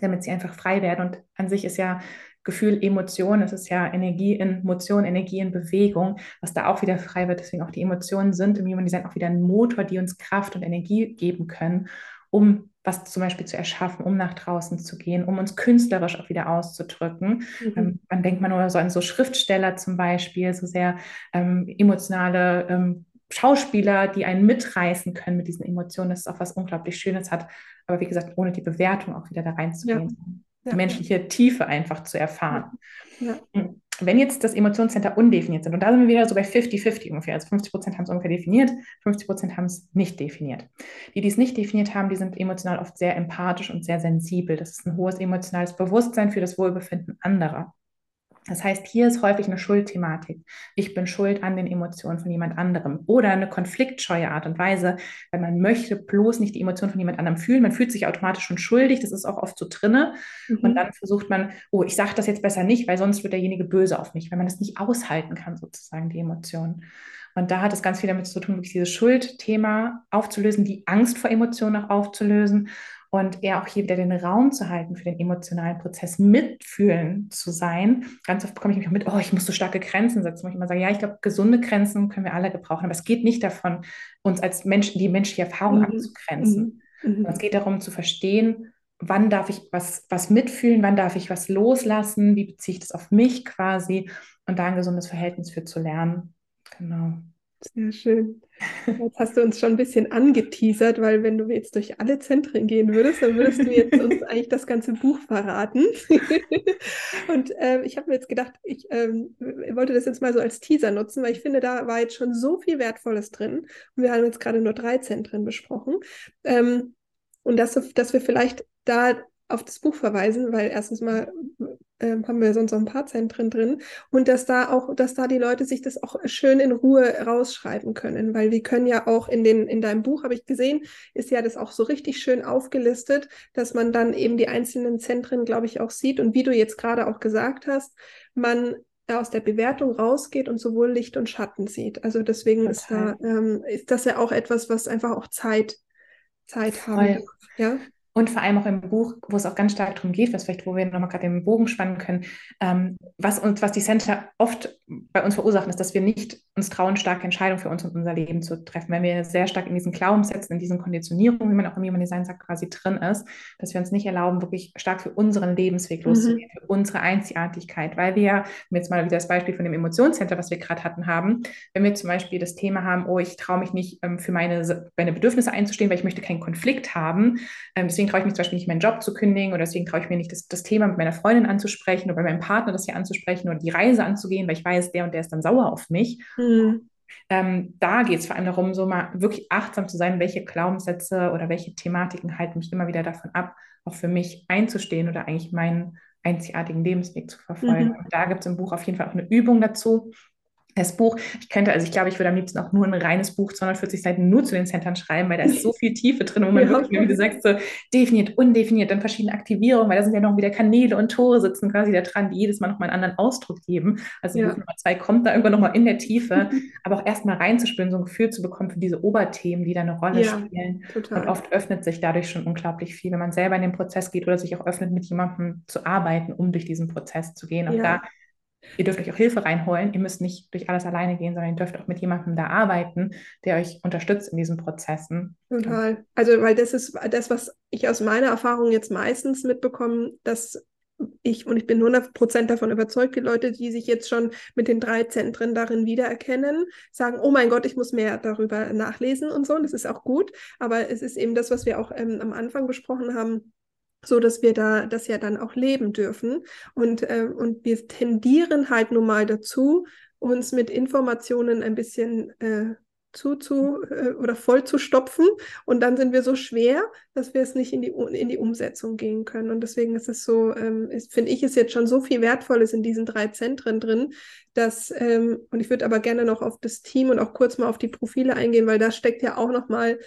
damit sie einfach frei werden. Und an sich ist ja Gefühl, Emotion, es ist ja Energie in Motion, Energie in Bewegung, was da auch wieder frei wird. Deswegen auch die Emotionen sind im Human Design auch wieder ein Motor, die uns Kraft und Energie geben können, um was zum Beispiel zu erschaffen, um nach draußen zu gehen, um uns künstlerisch auch wieder auszudrücken. Mhm. Ähm, man denkt man nur so an so Schriftsteller zum Beispiel, so sehr ähm, emotionale ähm, Schauspieler, die einen mitreißen können mit diesen Emotionen. Das ist auch was unglaublich Schönes hat. Aber wie gesagt, ohne die Bewertung auch wieder da reinzugehen. Ja die menschliche Tiefe einfach zu erfahren. Ja. Wenn jetzt das Emotionscenter undefiniert sind, und da sind wir wieder so bei 50-50 ungefähr, also 50 Prozent haben es ungefähr definiert, 50 Prozent haben es nicht definiert. Die, die es nicht definiert haben, die sind emotional oft sehr empathisch und sehr sensibel. Das ist ein hohes emotionales Bewusstsein für das Wohlbefinden anderer. Das heißt, hier ist häufig eine Schuldthematik. Ich bin schuld an den Emotionen von jemand anderem oder eine konfliktscheue Art und Weise, weil man möchte bloß nicht die Emotionen von jemand anderem fühlen. Man fühlt sich automatisch schon schuldig, das ist auch oft so drinne. Mhm. Und dann versucht man, oh, ich sage das jetzt besser nicht, weil sonst wird derjenige böse auf mich, weil man das nicht aushalten kann, sozusagen, die Emotionen. Und da hat es ganz viel damit zu tun, wirklich dieses Schuldthema aufzulösen, die Angst vor Emotionen auch aufzulösen und eher auch hier wieder den Raum zu halten für den emotionalen Prozess, mitfühlen zu sein. Ganz oft bekomme ich mich auch mit, oh, ich muss so starke Grenzen setzen, wo ich immer sage, ja, ich glaube, gesunde Grenzen können wir alle gebrauchen, aber es geht nicht davon, uns als Menschen die menschliche Erfahrung mhm. abzugrenzen. Mhm. mhm. Es geht darum zu verstehen, wann darf ich was, was mitfühlen, wann darf ich was loslassen, wie beziehe ich das auf mich quasi und da ein gesundes Verhältnis für zu lernen. Genau. Sehr schön. Jetzt hast du uns schon ein bisschen angeteasert, weil wenn du jetzt durch alle Zentren gehen würdest, dann würdest du jetzt uns eigentlich das ganze Buch verraten. und äh, ich habe mir jetzt gedacht, ich ähm, wollte das jetzt mal so als Teaser nutzen, weil ich finde, da war jetzt schon so viel Wertvolles drin. Und wir haben jetzt gerade nur drei Zentren besprochen. Ähm, und dass, dass wir vielleicht da auf das Buch verweisen, weil erstens mal äh, haben wir sonst noch ein paar Zentren drin und dass da auch, dass da die Leute sich das auch schön in Ruhe rausschreiben können, weil wir können ja auch in den in deinem Buch habe ich gesehen, ist ja das auch so richtig schön aufgelistet, dass man dann eben die einzelnen Zentren, glaube ich, auch sieht und wie du jetzt gerade auch gesagt hast, man aus der Bewertung rausgeht und sowohl Licht und Schatten sieht. Also deswegen Total. ist da ähm, ist das ja auch etwas, was einfach auch Zeit Zeit haben. Ja. Und vor allem auch im Buch, wo es auch ganz stark darum geht, was vielleicht, wo wir nochmal gerade den Bogen spannen können, ähm, was uns, was die Center oft bei uns verursachen, ist, dass wir nicht uns trauen, starke Entscheidungen für uns und unser Leben zu treffen. Wenn wir sehr stark in diesen Glaubenssätzen, in diesen Konditionierungen, wie man auch im Human Design sagt, quasi drin ist, dass wir uns nicht erlauben, wirklich stark für unseren Lebensweg mhm. loszugehen, für unsere Einzigartigkeit. Weil wir ja, wenn jetzt mal wieder das Beispiel von dem Emotionscenter, was wir gerade hatten, haben, wenn wir zum Beispiel das Thema haben, oh, ich traue mich nicht, ähm, für meine, meine Bedürfnisse einzustehen, weil ich möchte keinen Konflikt haben, ähm, deswegen traue ich mich zum Beispiel nicht, meinen Job zu kündigen oder deswegen traue ich mir nicht, das, das Thema mit meiner Freundin anzusprechen oder bei meinem Partner das hier anzusprechen oder die Reise anzugehen, weil ich weiß, der und der ist dann sauer auf mich. Mhm. Ähm, da geht es vor allem darum, so mal wirklich achtsam zu sein, welche Glaubenssätze oder welche Thematiken halten mich immer wieder davon ab, auch für mich einzustehen oder eigentlich meinen einzigartigen Lebensweg zu verfolgen. Mhm. Da gibt es im Buch auf jeden Fall auch eine Übung dazu, das Buch, ich könnte, also ich glaube, ich würde am liebsten auch nur ein reines Buch, 240 Seiten nur zu den Centern schreiben, weil da ist so viel Tiefe drin, wo man ja, wirklich, wie du sagst, so definiert, undefiniert, dann verschiedene Aktivierungen, weil da sind ja noch wieder Kanäle und Tore sitzen quasi da dran, die jedes Mal nochmal einen anderen Ausdruck geben. Also ja. Buch Nummer zwei kommt da irgendwann nochmal in der Tiefe, aber auch erstmal reinzuspüren, so ein Gefühl zu bekommen für diese Oberthemen, die da eine Rolle ja, spielen. Total. Und oft öffnet sich dadurch schon unglaublich viel, wenn man selber in den Prozess geht oder sich auch öffnet, mit jemandem zu arbeiten, um durch diesen Prozess zu gehen. Auch ja. da Ihr dürft euch auch Hilfe reinholen. Ihr müsst nicht durch alles alleine gehen, sondern ihr dürft auch mit jemandem da arbeiten, der euch unterstützt in diesen Prozessen. Total. Also, weil das ist das, was ich aus meiner Erfahrung jetzt meistens mitbekomme, dass ich, und ich bin 100% davon überzeugt, die Leute, die sich jetzt schon mit den drei Zentren darin wiedererkennen, sagen, oh mein Gott, ich muss mehr darüber nachlesen und so. Und das ist auch gut. Aber es ist eben das, was wir auch ähm, am Anfang besprochen haben, so dass wir da das ja dann auch leben dürfen. Und, äh, und wir tendieren halt nun mal dazu, uns mit Informationen ein bisschen äh, zu, zu äh, oder voll zu stopfen. Und dann sind wir so schwer, dass wir es nicht in die, in die Umsetzung gehen können. Und deswegen ist es so, ähm, finde ich, ist jetzt schon so viel Wertvolles in diesen drei Zentren drin, dass, ähm, und ich würde aber gerne noch auf das Team und auch kurz mal auf die Profile eingehen, weil da steckt ja auch noch mal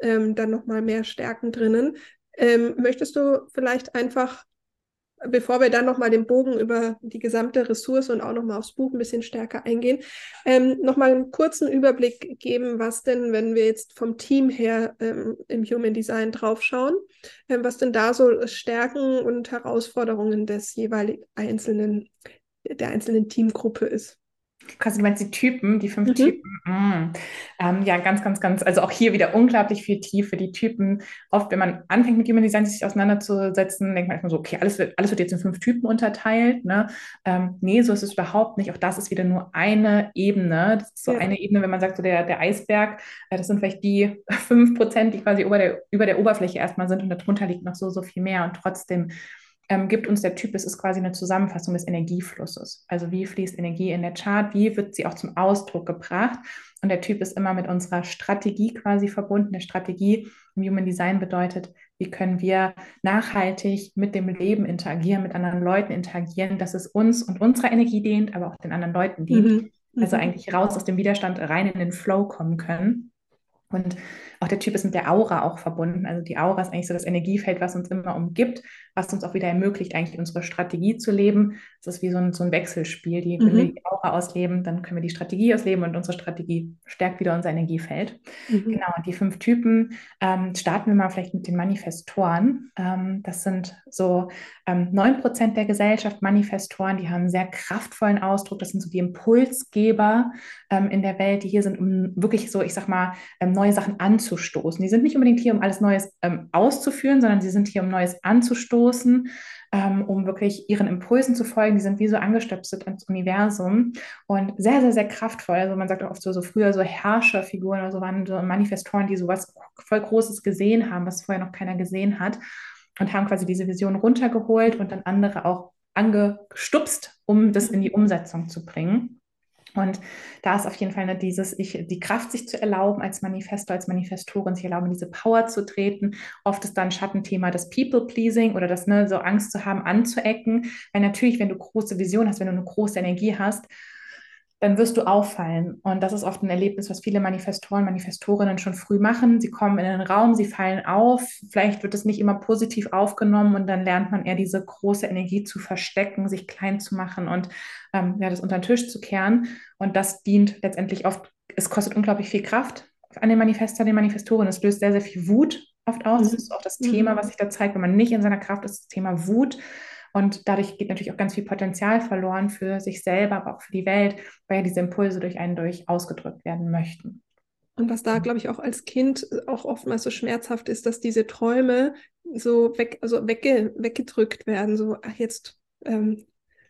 ähm, dann noch mal mehr Stärken drinnen, ähm, möchtest du vielleicht einfach, bevor wir dann nochmal den Bogen über die gesamte Ressource und auch nochmal aufs Buch ein bisschen stärker eingehen, ähm, nochmal einen kurzen Überblick geben, was denn, wenn wir jetzt vom Team her ähm, im Human Design draufschauen, ähm, was denn da so Stärken und Herausforderungen des jeweiligen einzelnen, der einzelnen Teamgruppe ist? Quasi, du meinst die Typen, die fünf mhm. Typen. Mm. Ähm, ja, ganz, ganz, ganz, also auch hier wieder unglaublich viel Tiefe. Die Typen, oft, wenn man anfängt mit Human Design sich auseinanderzusetzen, denkt man erstmal so, okay, alles wird, alles wird jetzt in fünf Typen unterteilt. Ne? Ähm, nee, so ist es überhaupt nicht. Auch das ist wieder nur eine Ebene. Das ist so ja. eine Ebene, wenn man sagt, so der, der Eisberg, äh, das sind vielleicht die fünf Prozent, die quasi über der, über der Oberfläche erstmal sind und darunter liegt noch so, so viel mehr. Und trotzdem ähm, gibt uns der Typ, es ist quasi eine Zusammenfassung des Energieflusses. Also wie fließt Energie in der Chart, wie wird sie auch zum Ausdruck gebracht. Und der Typ ist immer mit unserer Strategie quasi verbunden. Eine Strategie im Human Design bedeutet, wie können wir nachhaltig mit dem Leben interagieren, mit anderen Leuten interagieren, dass es uns und unserer Energie dient, aber auch den anderen Leuten dient. Mhm. Also mhm. eigentlich raus aus dem Widerstand rein in den Flow kommen können. Und auch der Typ ist mit der Aura auch verbunden. Also die Aura ist eigentlich so das Energiefeld, was uns immer umgibt, was uns auch wieder ermöglicht, eigentlich unsere Strategie zu leben. Es ist wie so ein, so ein Wechselspiel. Die, mhm. Wenn wir die Aura ausleben, dann können wir die Strategie ausleben und unsere Strategie stärkt wieder unser Energiefeld. Mhm. Genau, und die fünf Typen ähm, starten wir mal vielleicht mit den Manifestoren. Ähm, das sind so ähm, 9% der Gesellschaft Manifestoren, die haben einen sehr kraftvollen Ausdruck. Das sind so die Impulsgeber ähm, in der Welt, die hier sind, um wirklich so, ich sag mal, ähm, neue Sachen anzunehmen anzustoßen. Die sind nicht unbedingt hier, um alles Neues ähm, auszuführen, sondern sie sind hier, um Neues anzustoßen, ähm, um wirklich ihren Impulsen zu folgen. Die sind wie so angestöpselt ans Universum und sehr, sehr, sehr kraftvoll. Also man sagt auch oft so, so früher so Herrscherfiguren oder so waren so Manifestoren, die sowas voll Großes gesehen haben, was vorher noch keiner gesehen hat und haben quasi diese Vision runtergeholt und dann andere auch angestupst, um das in die Umsetzung zu bringen. Und da ist auf jeden Fall ne, dieses, ich, die Kraft, sich zu erlauben als Manifestor, als Manifestorin, sich erlauben, diese Power zu treten. Oft ist dann Schattenthema das People-Pleasing oder das, ne, so Angst zu haben, anzuecken. Weil natürlich, wenn du große Vision hast, wenn du eine große Energie hast, dann wirst du auffallen. Und das ist oft ein Erlebnis, was viele Manifestoren, Manifestorinnen schon früh machen. Sie kommen in den Raum, sie fallen auf. Vielleicht wird es nicht immer positiv aufgenommen und dann lernt man eher diese große Energie zu verstecken, sich klein zu machen und ähm, ja, das unter den Tisch zu kehren. Und das dient letztendlich oft, es kostet unglaublich viel Kraft an den Manifester, den Manifestoren. Es löst sehr, sehr viel Wut oft aus. Das ist auch das mhm. Thema, was sich da zeigt, wenn man nicht in seiner Kraft ist, das Thema Wut. Und dadurch geht natürlich auch ganz viel Potenzial verloren für sich selber, aber auch für die Welt, weil ja diese Impulse durch einen durch ausgedrückt werden möchten. Und was da, glaube ich, auch als Kind auch oftmals so schmerzhaft ist, dass diese Träume so weg, also wegge, weggedrückt werden. So, ach, jetzt ähm,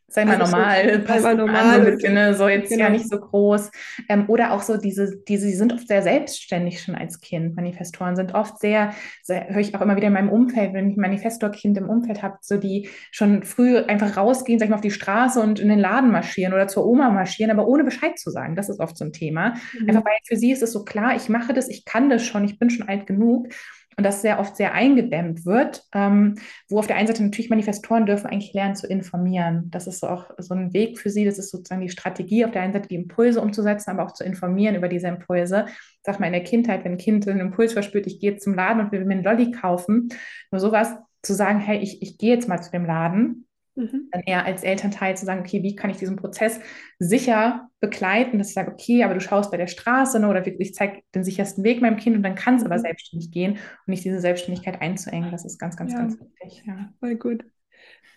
sei mal also normal, so, sei mal normal, so, bisschen, ne? so jetzt genau. ja nicht so groß. Ähm, oder auch so diese, diese, sie sind oft sehr selbstständig schon als Kind. Manifestoren sind oft sehr, sehr höre ich auch immer wieder in meinem Umfeld, wenn ich ein Manifestor-Kind im Umfeld habe, so die schon früh einfach rausgehen, sag ich mal, auf die Straße und in den Laden marschieren oder zur Oma marschieren, aber ohne Bescheid zu sagen. Das ist oft so ein Thema. Mhm. Einfach weil für sie ist es so klar, ich mache das, ich kann das schon, ich bin schon alt genug und das sehr oft sehr eingedämmt wird, ähm, wo auf der einen Seite natürlich Manifestoren dürfen eigentlich lernen zu informieren. Das ist auch so ein Weg für sie, das ist sozusagen die Strategie, auf der einen Seite die Impulse umzusetzen, aber auch zu informieren über diese Impulse. Sag mal, in der Kindheit, wenn ein Kind einen Impuls verspürt, ich gehe zum Laden und will mir einen Lolli kaufen, nur sowas zu sagen, hey, ich, ich gehe jetzt mal zu dem Laden, Mhm. Dann eher als Elternteil zu sagen, okay, wie kann ich diesen Prozess sicher begleiten, dass ich sage, okay, aber du schaust bei der Straße ne, oder ich zeige den sichersten Weg meinem Kind und dann kann es aber mhm. selbstständig gehen und nicht diese Selbstständigkeit einzuengen. Das ist ganz, ganz, ja. ganz wichtig. Ja. Voll gut.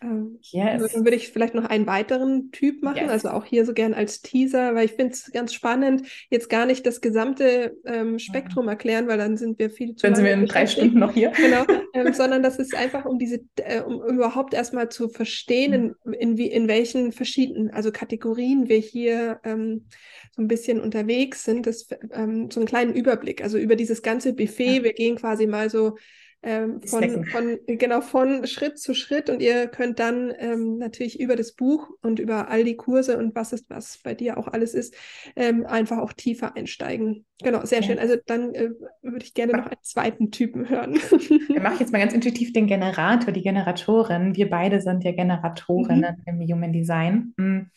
Ähm, yes. Also dann würde ich vielleicht noch einen weiteren Typ machen, yes. also auch hier so gern als Teaser, weil ich finde es ganz spannend, jetzt gar nicht das gesamte ähm, Spektrum mhm. erklären, weil dann sind wir viel zu Dann sind wir in drei Stunden noch hier. Genau, ähm, sondern das ist einfach um diese, äh, um überhaupt erstmal zu verstehen, in, mhm. in, wie, in welchen verschiedenen, also Kategorien wir hier ähm, so ein bisschen unterwegs sind, das, ähm, so einen kleinen Überblick, also über dieses ganze Buffet, ja. wir gehen quasi mal so ähm, von, von, genau, von Schritt zu Schritt und ihr könnt dann ähm, natürlich über das Buch und über all die Kurse und was ist, was bei dir auch alles ist, ähm, einfach auch tiefer einsteigen. Genau, sehr ja. schön. Also dann äh, würde ich gerne noch einen zweiten Typen hören. Wir machen jetzt mal ganz intuitiv den Generator, die Generatorin. Wir beide sind ja Generatorinnen mhm. im Human Design. Mhm.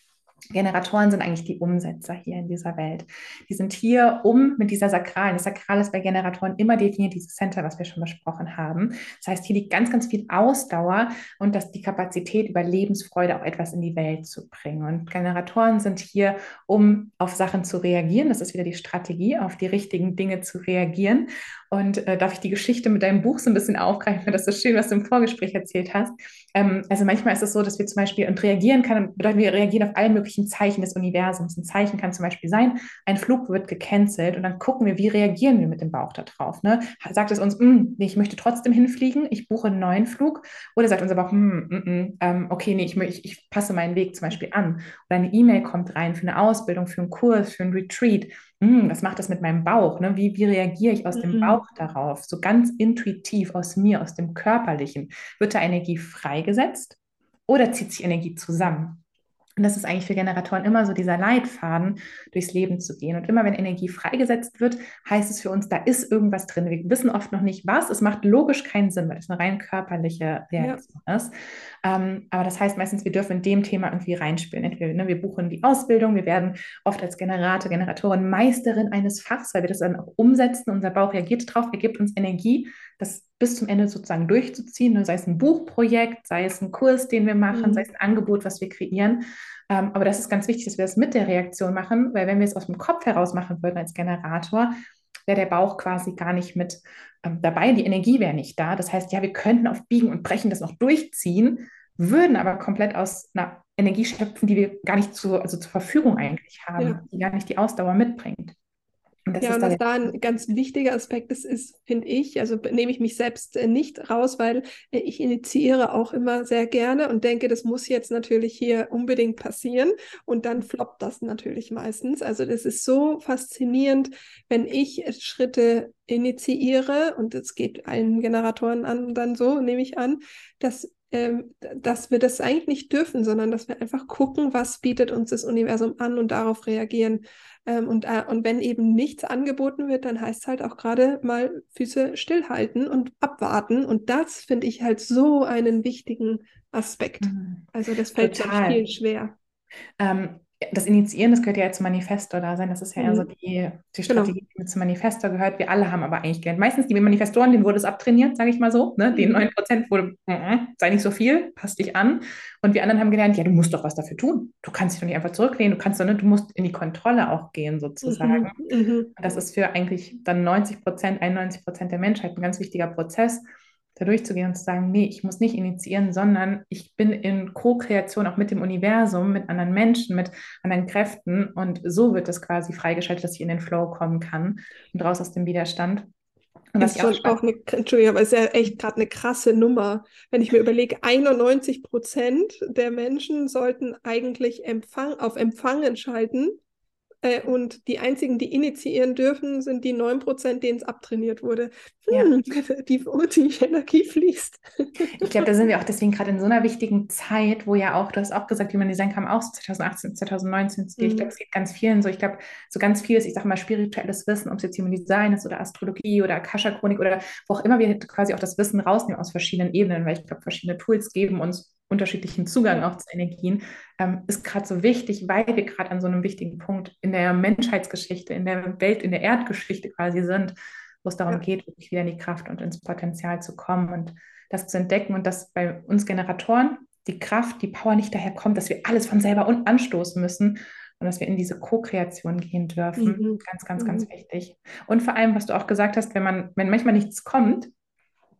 Generatoren sind eigentlich die Umsetzer hier in dieser Welt. Die sind hier, um mit dieser Sakralen, das Sakral ist bei Generatoren immer definiert, dieses Center, was wir schon besprochen haben. Das heißt, hier liegt ganz, ganz viel Ausdauer und dass die Kapazität, über Lebensfreude auch etwas in die Welt zu bringen. Und Generatoren sind hier, um auf Sachen zu reagieren. Das ist wieder die Strategie, auf die richtigen Dinge zu reagieren. Und äh, darf ich die Geschichte mit deinem Buch so ein bisschen aufgreifen? Das ist schön, was du im Vorgespräch erzählt hast. Ähm, also manchmal ist es so, dass wir zum Beispiel und reagieren können, bedeutet, wir reagieren auf alle möglichen Zeichen des Universums. Ein Zeichen kann zum Beispiel sein, ein Flug wird gecancelt und dann gucken wir, wie reagieren wir mit dem Bauch darauf. Ne? Sagt es uns, mm, nee, ich möchte trotzdem hinfliegen, ich buche einen neuen Flug? Oder sagt unser Bauch, mm, mm, mm ähm, okay, nee, ich, ich, ich passe meinen Weg zum Beispiel an. Oder eine E-Mail kommt rein für eine Ausbildung, für einen Kurs, für einen Retreat hm, was macht das mit meinem Bauch? Ne? Wie, wie reagiere ich aus mhm. dem Bauch darauf? So ganz intuitiv aus mir, aus dem Körperlichen. Wird da Energie freigesetzt oder zieht sich Energie zusammen? Und das ist eigentlich für Generatoren immer so dieser Leitfaden, durchs Leben zu gehen. Und immer wenn Energie freigesetzt wird, heißt es für uns, da ist irgendwas drin. Wir wissen oft noch nicht was. Es macht logisch keinen Sinn, weil es eine rein körperliche Reaktion ja. ist. Ähm, aber das heißt meistens, wir dürfen in dem Thema irgendwie reinspielen. Entweder ne, wir buchen die Ausbildung, wir werden oft als Generator, Generatorin Meisterin eines Fachs, weil wir das dann auch umsetzen. Unser Bauch reagiert drauf, er gibt uns Energie, das bis zum Ende sozusagen durchzuziehen, ne? sei es ein Buchprojekt, sei es ein Kurs, den wir machen, mhm. sei es ein Angebot, was wir kreieren. Ähm, aber das ist ganz wichtig, dass wir das mit der Reaktion machen, weil wenn wir es aus dem Kopf heraus machen würden als Generator, wäre der Bauch quasi gar nicht mit ähm, dabei, die Energie wäre nicht da. Das heißt, ja, wir könnten auf Biegen und Brechen das noch durchziehen, würden aber komplett aus einer Energie schöpfen, die wir gar nicht zu, also zur Verfügung eigentlich haben, ja. die gar nicht die Ausdauer mitbringt. Und ja, und was da ein ganz wichtiger Aspekt ist, ist, finde ich, also nehme ich mich selbst äh, nicht raus, weil äh, ich initiiere auch immer sehr gerne und denke, das muss jetzt natürlich hier unbedingt passieren und dann floppt das natürlich meistens. Also das ist so faszinierend, wenn ich Schritte initiiere und es geht allen Generatoren an, dann so, nehme ich an, dass ähm, dass wir das eigentlich nicht dürfen, sondern dass wir einfach gucken, was bietet uns das Universum an und darauf reagieren. Ähm, und, äh, und wenn eben nichts angeboten wird, dann heißt es halt auch gerade mal Füße stillhalten und abwarten. Und das finde ich halt so einen wichtigen Aspekt. Mhm. Also das fällt Total. viel schwer. Ähm, das Initiieren, das gehört ja zum Manifesto da sein. Das ist ja mhm. eher so mhm. die, die genau. Strategie, genau. die zum Manifesto gehört. Wir alle haben aber eigentlich gelernt. Meistens die Manifestoren, denen wurde es abtrainiert, sage ich mal so. Ne? Den 9% mhm. wurde, mm -mm, sei nicht so viel, passt dich an. Und wir anderen haben gelernt, ja, du musst doch was dafür tun. Du kannst dich doch nicht einfach zurücklehnen, du kannst doch, ne, du musst in die Kontrolle auch gehen, sozusagen. Mhm. Mhm. Das ist für eigentlich dann 90% 91% der Menschheit ein ganz wichtiger Prozess da durchzugehen und zu sagen, nee, ich muss nicht initiieren, sondern ich bin in Co-Kreation auch mit dem Universum, mit anderen Menschen, mit anderen Kräften und so wird es quasi freigeschaltet, dass ich in den Flow kommen kann und raus aus dem Widerstand. Und das ist schon auch, auch eine, Entschuldigung, aber ist ja echt gerade eine krasse Nummer. Wenn ich mir überlege, 91 Prozent der Menschen sollten eigentlich Empfang, auf Empfangen schalten äh, und die einzigen, die initiieren dürfen, sind die 9%, denen es abtrainiert wurde. Hm, ja. die, die Energie fließt. Ich glaube, da sind wir auch deswegen gerade in so einer wichtigen Zeit, wo ja auch, du hast auch gesagt, Human Design kam auch so 2018, 2019 zu dir. Mhm. Ich glaube, es geht ganz vielen so. Ich glaube, so ganz vieles, ich sage mal, spirituelles Wissen, ob es jetzt Human Design ist oder Astrologie oder Akasha-Chronik oder wo auch immer wir quasi auch das Wissen rausnehmen aus verschiedenen Ebenen, weil ich glaube, verschiedene Tools geben uns unterschiedlichen Zugang auch zu Energien, ähm, ist gerade so wichtig, weil wir gerade an so einem wichtigen Punkt in der Menschheitsgeschichte, in der Welt, in der Erdgeschichte quasi sind, wo es darum geht, wirklich wieder in die Kraft und ins Potenzial zu kommen und das zu entdecken und dass bei uns Generatoren die Kraft, die Power nicht daher kommt, dass wir alles von selber anstoßen müssen und dass wir in diese Co-Kreation gehen dürfen. Mhm. Ganz, ganz, mhm. ganz wichtig. Und vor allem, was du auch gesagt hast, wenn man, wenn manchmal nichts kommt,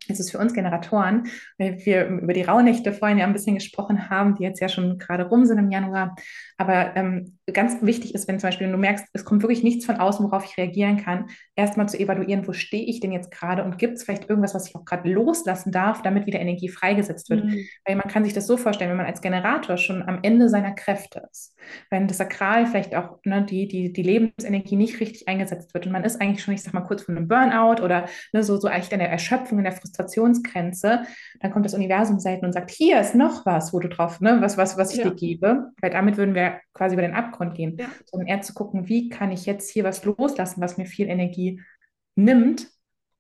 ist es für uns Generatoren, weil wir über die Rauhnächte vorhin ja ein bisschen gesprochen haben, die jetzt ja schon gerade rum sind im Januar. Aber ähm, ganz wichtig ist, wenn zum Beispiel du merkst, es kommt wirklich nichts von außen, worauf ich reagieren kann, erstmal zu evaluieren, wo stehe ich denn jetzt gerade und gibt es vielleicht irgendwas, was ich auch gerade loslassen darf, damit wieder Energie freigesetzt wird. Mhm. Weil man kann sich das so vorstellen, wenn man als Generator schon am Ende seiner Kräfte ist, wenn das Sakral vielleicht auch ne, die, die, die Lebensenergie nicht richtig eingesetzt wird und man ist eigentlich schon, ich sag mal, kurz vor einem Burnout oder ne, so, so eigentlich in der Erschöpfung, in der Frustration, Frustrationsgrenze, dann kommt das Universum selten und sagt, hier ist noch was, wo du drauf, ne, was, was, was ich ja. dir gebe, weil damit würden wir quasi über den Abgrund gehen, ja. sondern eher zu gucken, wie kann ich jetzt hier was loslassen, was mir viel Energie nimmt,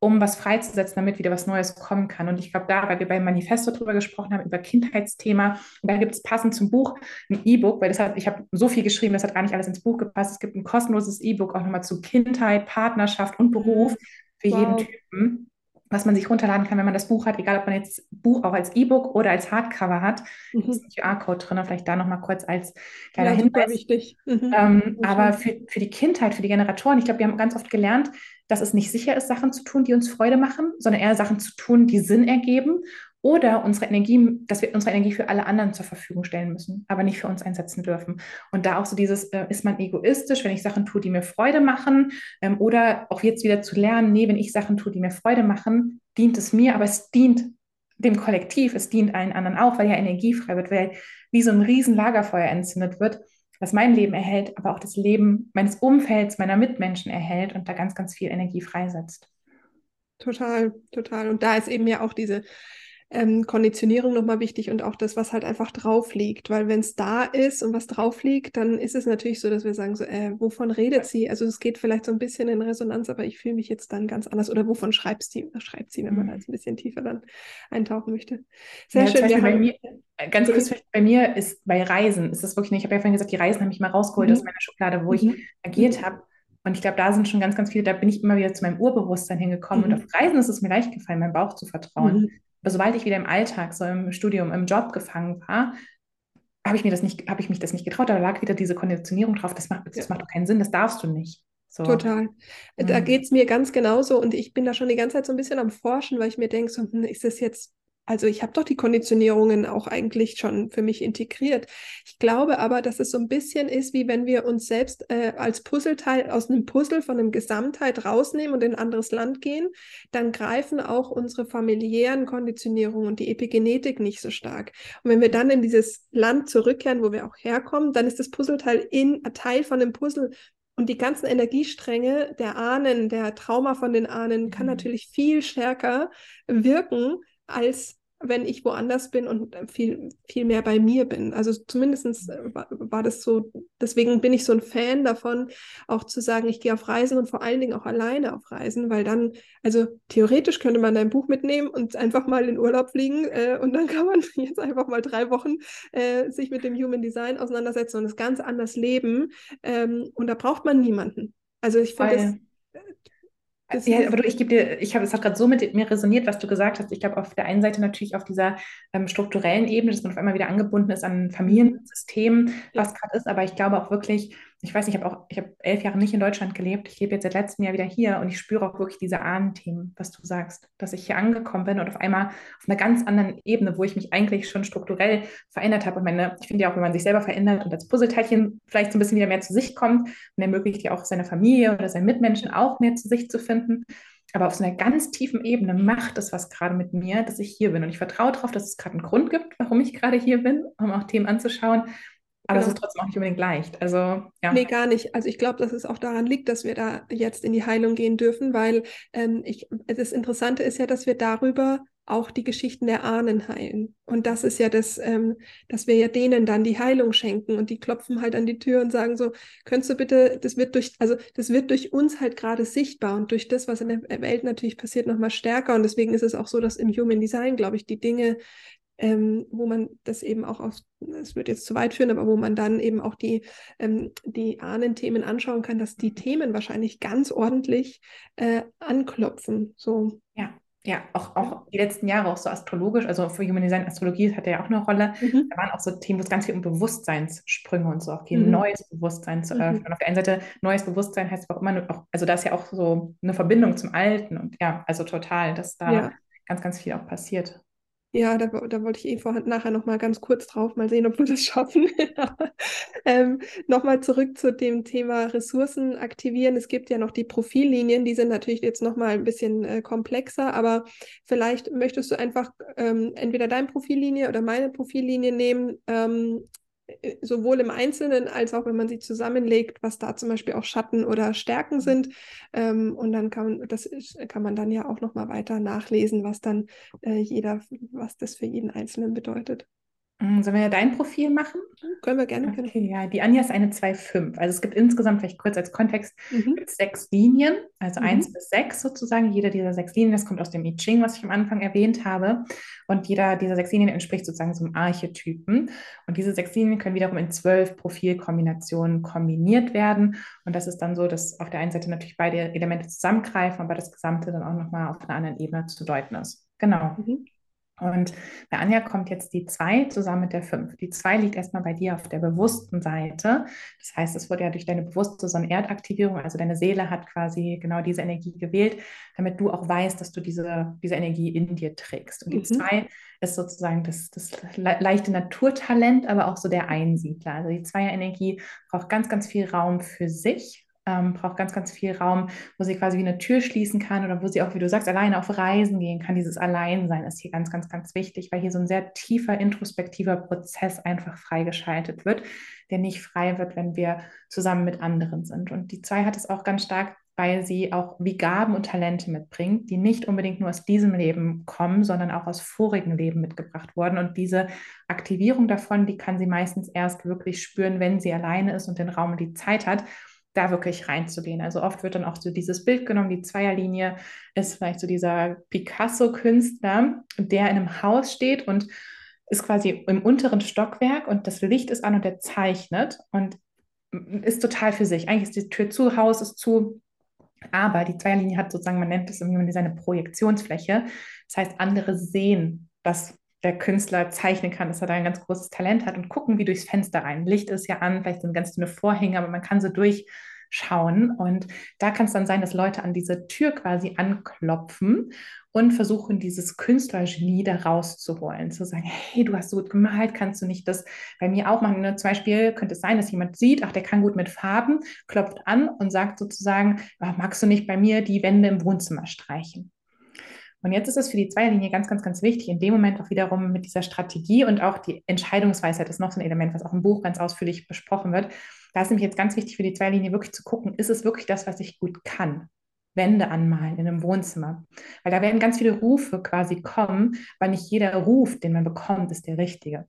um was freizusetzen, damit wieder was Neues kommen kann. Und ich glaube, da, weil wir beim Manifesto drüber gesprochen haben, über Kindheitsthema, und da gibt es passend zum Buch ein E-Book, weil das hat, ich habe so viel geschrieben, das hat gar nicht alles ins Buch gepasst. Es gibt ein kostenloses E-Book auch nochmal zu Kindheit, Partnerschaft und Beruf für wow. jeden Typen was man sich runterladen kann, wenn man das Buch hat, egal ob man jetzt Buch auch als E-Book oder als Hardcover hat. Mhm. ist ein QR-Code drin, vielleicht da nochmal kurz als kleiner ja, Hinweis. wichtig. Mhm. Ähm, aber für, für die Kindheit, für die Generatoren, ich glaube, wir haben ganz oft gelernt, dass es nicht sicher ist, Sachen zu tun, die uns Freude machen, sondern eher Sachen zu tun, die Sinn ergeben oder unsere Energie, dass wir unsere Energie für alle anderen zur Verfügung stellen müssen, aber nicht für uns einsetzen dürfen. Und da auch so dieses, äh, ist man egoistisch, wenn ich Sachen tue, die mir Freude machen, ähm, oder auch jetzt wieder zu lernen, nee, wenn ich Sachen tue, die mir Freude machen, dient es mir, aber es dient dem Kollektiv, es dient allen anderen auch, weil ja Energie frei wird, weil wie so ein riesen Lagerfeuer entzündet wird, was mein Leben erhält, aber auch das Leben meines Umfelds, meiner Mitmenschen erhält und da ganz, ganz viel Energie freisetzt. Total, total. Und da ist eben ja auch diese ähm, Konditionierung nochmal wichtig und auch das, was halt einfach drauf liegt. Weil wenn es da ist und was drauf liegt, dann ist es natürlich so, dass wir sagen, so, äh, wovon redet sie? Also es geht vielleicht so ein bisschen in Resonanz, aber ich fühle mich jetzt dann ganz anders. Oder wovon schreibt sie, schreibt sie, wenn man mhm. jetzt ein bisschen tiefer dann eintauchen möchte. Sehr ja, schön. Wir haben, mir, äh, ganz kurz, bei mir ist bei Reisen, ist das wirklich nicht, ich habe ja vorhin gesagt, die Reisen haben mich mal rausgeholt mhm. aus meiner Schublade, wo mhm. ich agiert mhm. habe. Und ich glaube, da sind schon ganz, ganz viele, da bin ich immer wieder zu meinem Urbewusstsein hingekommen. Und mhm. auf Reisen ist es mir leicht gefallen, meinem Bauch zu vertrauen. Mhm. Aber sobald ich wieder im Alltag, so im Studium, im Job gefangen war, habe ich mir das nicht, habe ich mich das nicht getraut. Da lag wieder diese Konditionierung drauf. Das macht, das macht doch keinen Sinn. Das darfst du nicht. So. Total. Da mhm. geht es mir ganz genauso und ich bin da schon die ganze Zeit so ein bisschen am Forschen, weil ich mir denke, so, hm, ist das jetzt also ich habe doch die Konditionierungen auch eigentlich schon für mich integriert. Ich glaube aber, dass es so ein bisschen ist, wie wenn wir uns selbst äh, als Puzzleteil aus einem Puzzle von einem Gesamtheit rausnehmen und in ein anderes Land gehen, dann greifen auch unsere familiären Konditionierungen und die Epigenetik nicht so stark. Und wenn wir dann in dieses Land zurückkehren, wo wir auch herkommen, dann ist das Puzzleteil in Teil von dem Puzzle und die ganzen Energiestränge der Ahnen, der Trauma von den Ahnen, kann mhm. natürlich viel stärker wirken, als wenn ich woanders bin und viel, viel mehr bei mir bin. Also zumindest äh, war, war, das so, deswegen bin ich so ein Fan davon, auch zu sagen, ich gehe auf Reisen und vor allen Dingen auch alleine auf Reisen, weil dann, also theoretisch könnte man dein Buch mitnehmen und einfach mal in Urlaub fliegen äh, und dann kann man jetzt einfach mal drei Wochen äh, sich mit dem Human Design auseinandersetzen und es ganz anders leben. Ähm, und da braucht man niemanden. Also ich finde das ja, aber du, ich gebe dir, ich habe, es hat gerade so mit mir resoniert, was du gesagt hast. Ich glaube, auf der einen Seite natürlich auf dieser ähm, strukturellen Ebene, dass man auf einmal wieder angebunden ist an ein Familiensystem, was gerade ist, aber ich glaube auch wirklich, ich weiß nicht, ich habe auch, ich habe elf Jahre nicht in Deutschland gelebt. Ich lebe jetzt seit letztem Jahr wieder hier und ich spüre auch wirklich diese Ahnenthemen, was du sagst, dass ich hier angekommen bin und auf einmal auf einer ganz anderen Ebene, wo ich mich eigentlich schon strukturell verändert habe. Und meine, ich finde ja auch, wenn man sich selber verändert und als Puzzleteilchen vielleicht so ein bisschen wieder mehr zu sich kommt, dann ermöglicht ja auch seine Familie oder seinen Mitmenschen auch mehr zu sich zu finden. Aber auf so einer ganz tiefen Ebene macht es was gerade mit mir, dass ich hier bin. Und ich vertraue darauf, dass es gerade einen Grund gibt, warum ich gerade hier bin, um auch Themen anzuschauen. Aber genau. es ist trotzdem auch nicht unbedingt leicht. Also, ja. Nee, gar nicht. Also ich glaube, dass es auch daran liegt, dass wir da jetzt in die Heilung gehen dürfen, weil ähm, ich, das Interessante ist ja, dass wir darüber auch die Geschichten der Ahnen heilen. Und das ist ja das, ähm, dass wir ja denen dann die Heilung schenken und die klopfen halt an die Tür und sagen so, könntest du bitte, das wird durch, also das wird durch uns halt gerade sichtbar und durch das, was in der Welt natürlich passiert, nochmal stärker. Und deswegen ist es auch so, dass im Human Design, glaube ich, die Dinge, ähm, wo man das eben auch auf, es wird jetzt zu weit führen, aber wo man dann eben auch die, ähm, die Ahnenthemen anschauen kann, dass die Themen wahrscheinlich ganz ordentlich äh, anklopfen. So. Ja. Ja, auch, auch die letzten Jahre auch so astrologisch, also für Human Design Astrologie hat ja auch eine Rolle. Mhm. Da waren auch so Themen, wo es ganz viel um Bewusstseinssprünge und so auch geht, mhm. neues Bewusstsein zu öffnen. Mhm. Auf der einen Seite, neues Bewusstsein heißt auch immer auch, also da ist ja auch so eine Verbindung zum Alten und ja, also total, dass da ja. ganz, ganz viel auch passiert. Ja, da, da wollte ich eh vorhin nachher noch mal ganz kurz drauf, mal sehen, ob wir das schaffen. ähm, Nochmal zurück zu dem Thema Ressourcen aktivieren. Es gibt ja noch die Profillinien, die sind natürlich jetzt noch mal ein bisschen äh, komplexer, aber vielleicht möchtest du einfach ähm, entweder deine Profillinie oder meine Profillinie nehmen ähm, äh, sowohl im Einzelnen als auch wenn man sie zusammenlegt, was da zum Beispiel auch Schatten oder Stärken mhm. sind. Ähm, und dann kann, das kann man dann ja auch nochmal weiter nachlesen, was dann äh, jeder, was das für jeden Einzelnen bedeutet. Mm, sollen wir ja dein Profil machen? Können wir gerne. Okay, können. ja. Die Anja ist eine 2,5. Also es gibt insgesamt, vielleicht kurz als Kontext, mhm. sechs Linien, also mhm. eins bis sechs sozusagen. Jeder dieser sechs Linien, das kommt aus dem I Ching, was ich am Anfang erwähnt habe. Und jeder dieser sechs Linien entspricht sozusagen so einem Archetypen. Und diese sechs Linien können wiederum in zwölf Profilkombinationen kombiniert werden. Und das ist dann so, dass auf der einen Seite natürlich beide Elemente zusammengreifen, aber das Gesamte dann auch nochmal auf einer anderen Ebene zu deuten ist. Genau. Mhm. Und bei Anja kommt jetzt die 2 zusammen mit der 5. Die 2 liegt erstmal bei dir auf der bewussten Seite. Das heißt, es wurde ja durch deine bewusste Sonnenerdaktivierung, also deine Seele hat quasi genau diese Energie gewählt, damit du auch weißt, dass du diese, diese Energie in dir trägst. Und die 2 mhm. ist sozusagen das, das leichte Naturtalent, aber auch so der Einsiedler. Also die Zweier-Energie braucht ganz, ganz viel Raum für sich ähm, braucht ganz, ganz viel Raum, wo sie quasi wie eine Tür schließen kann oder wo sie auch, wie du sagst, alleine auf Reisen gehen kann. Dieses Alleinsein ist hier ganz, ganz, ganz wichtig, weil hier so ein sehr tiefer, introspektiver Prozess einfach freigeschaltet wird, der nicht frei wird, wenn wir zusammen mit anderen sind. Und die zwei hat es auch ganz stark weil sie auch wie Gaben und Talente mitbringt, die nicht unbedingt nur aus diesem Leben kommen, sondern auch aus vorigen Leben mitgebracht wurden. Und diese Aktivierung davon, die kann sie meistens erst wirklich spüren, wenn sie alleine ist und den Raum und die Zeit hat da wirklich reinzugehen. Also oft wird dann auch so dieses Bild genommen, die Zweierlinie ist vielleicht so dieser Picasso-Künstler, der in einem Haus steht und ist quasi im unteren Stockwerk und das Licht ist an und der zeichnet und ist total für sich. Eigentlich ist die Tür zu, Haus ist zu, aber die Zweierlinie hat sozusagen, man nennt es irgendwie seine Projektionsfläche. Das heißt, andere sehen, was der Künstler zeichnen kann, dass er da ein ganz großes Talent hat und gucken wie durchs Fenster rein. Licht ist ja an, vielleicht sind ganz dünne Vorhänge, aber man kann so durchschauen. Und da kann es dann sein, dass Leute an diese Tür quasi anklopfen und versuchen, dieses künstlerische Genie da rauszuholen. Zu sagen, hey, du hast so gut gemalt, kannst du nicht das bei mir auch machen? Ne? Zum Beispiel könnte es sein, dass jemand sieht, ach, der kann gut mit Farben, klopft an und sagt sozusagen, ach, magst du nicht bei mir die Wände im Wohnzimmer streichen? Und jetzt ist es für die Zweierlinie ganz, ganz, ganz wichtig, in dem Moment auch wiederum mit dieser Strategie und auch die Entscheidungsweisheit ist noch so ein Element, was auch im Buch ganz ausführlich besprochen wird. Da ist nämlich jetzt ganz wichtig für die Zweierlinie wirklich zu gucken, ist es wirklich das, was ich gut kann? Wände anmalen in einem Wohnzimmer. Weil da werden ganz viele Rufe quasi kommen, weil nicht jeder Ruf, den man bekommt, ist der richtige.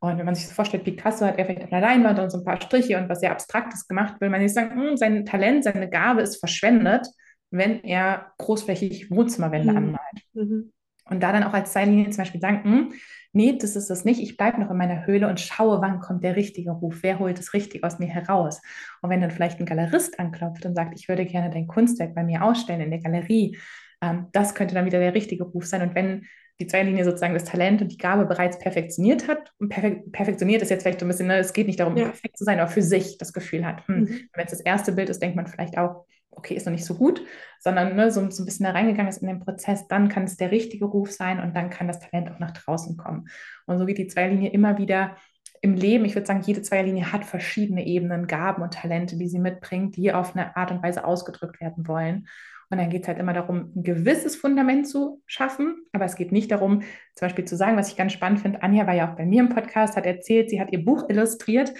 Und wenn man sich das vorstellt, Picasso hat er vielleicht auf Leinwand und so ein paar Striche und was sehr Abstraktes gemacht, will man nicht sagen, hm, sein Talent, seine Gabe ist verschwendet, wenn er großflächig Wohnzimmerwände mhm. anmalt. Mhm. Und da dann auch als Zeitlinie zum Beispiel sagen, hm, nee, das ist das nicht, ich bleibe noch in meiner Höhle und schaue, wann kommt der richtige Ruf, wer holt es richtig aus mir heraus. Und wenn dann vielleicht ein Galerist anklopft und sagt, ich würde gerne dein Kunstwerk bei mir ausstellen in der Galerie, ähm, das könnte dann wieder der richtige Ruf sein. Und wenn die Zweierlinie sozusagen das Talent und die Gabe bereits perfektioniert hat, und perfek perfektioniert ist jetzt vielleicht so ein bisschen, ne, es geht nicht darum, ja. perfekt zu sein, aber für sich das Gefühl hat. Hm, mhm. Wenn es das erste Bild ist, denkt man vielleicht auch, okay, ist noch nicht so gut, sondern ne, so, so, ein bisschen da reingegangen ist in den Prozess, dann kann es der richtige Ruf sein und dann kann das Talent auch nach draußen kommen. Und so wie die Zweierlinie immer wieder im Leben, ich würde sagen, jede Zweierlinie hat verschiedene Ebenen, Gaben und Talente, die sie mitbringt, die auf eine Art und Weise ausgedrückt werden wollen. Und dann geht es halt immer darum, ein gewisses Fundament zu schaffen. Aber es geht nicht darum, zum Beispiel zu sagen, was ich ganz spannend finde. Anja war ja auch bei mir im Podcast, hat erzählt, sie hat ihr Buch illustriert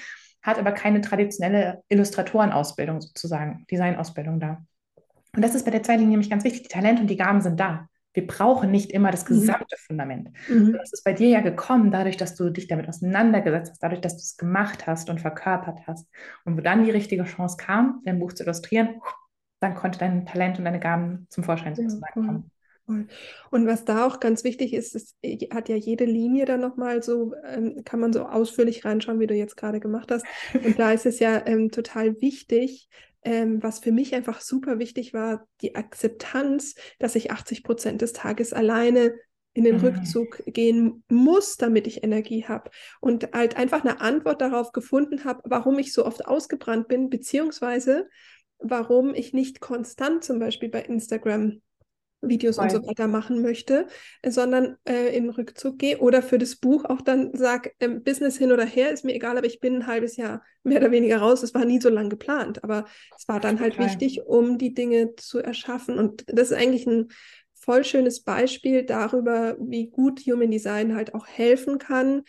hat aber keine traditionelle Illustratorenausbildung sozusagen, Designausbildung da. Und das ist bei der Zweitlinie nämlich ganz wichtig. Die Talente und die Gaben sind da. Wir brauchen nicht immer das mhm. gesamte mhm. Fundament. Mhm. Das ist bei dir ja gekommen, dadurch, dass du dich damit auseinandergesetzt hast, dadurch, dass du es gemacht hast und verkörpert hast. Und wo dann die richtige Chance kam, dein Buch zu illustrieren, dann konnte dein Talent und deine Gaben zum Vorschein sozusagen kommen. Und was da auch ganz wichtig ist, es hat ja jede Linie dann nochmal so, ähm, kann man so ausführlich reinschauen, wie du jetzt gerade gemacht hast. Und da ist es ja ähm, total wichtig, ähm, was für mich einfach super wichtig war, die Akzeptanz, dass ich 80 Prozent des Tages alleine in den mhm. Rückzug gehen muss, damit ich Energie habe. Und halt einfach eine Antwort darauf gefunden habe, warum ich so oft ausgebrannt bin, beziehungsweise warum ich nicht konstant zum Beispiel bei Instagram Videos und so weiter machen möchte, sondern äh, in Rückzug gehe oder für das Buch auch dann sage, ähm, Business hin oder her, ist mir egal, aber ich bin ein halbes Jahr mehr oder weniger raus. Es war nie so lang geplant, aber es war dann halt wichtig, um die Dinge zu erschaffen. Und das ist eigentlich ein voll schönes Beispiel darüber, wie gut Human Design halt auch helfen kann,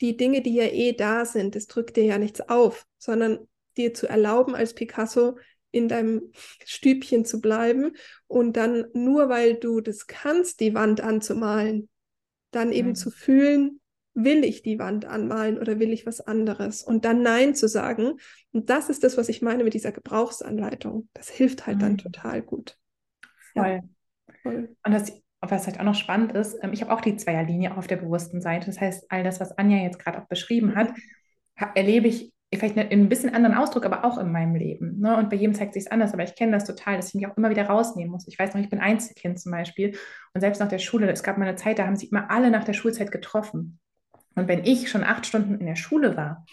die Dinge, die ja eh da sind, das drückt dir ja nichts auf, sondern dir zu erlauben, als Picasso in deinem Stübchen zu bleiben und dann nur weil du das kannst, die Wand anzumalen, dann eben mhm. zu fühlen, will ich die Wand anmalen oder will ich was anderes? Und dann Nein zu sagen. Und das ist das, was ich meine mit dieser Gebrauchsanleitung. Das hilft halt mhm. dann total gut. Voll. Ja. Voll. Und das, was halt auch noch spannend ist, ähm, ich habe auch die Zweierlinie auf der bewussten Seite. Das heißt, all das, was Anja jetzt gerade auch beschrieben hat, mhm. erlebe ich vielleicht in ein bisschen anderen Ausdruck, aber auch in meinem Leben. Ne? Und bei jedem zeigt sich es anders, aber ich kenne das total, dass ich mich auch immer wieder rausnehmen muss. Ich weiß noch, ich bin Einzelkind zum Beispiel und selbst nach der Schule, es gab mal eine Zeit, da haben sich immer alle nach der Schulzeit getroffen. Und wenn ich schon acht Stunden in der Schule war,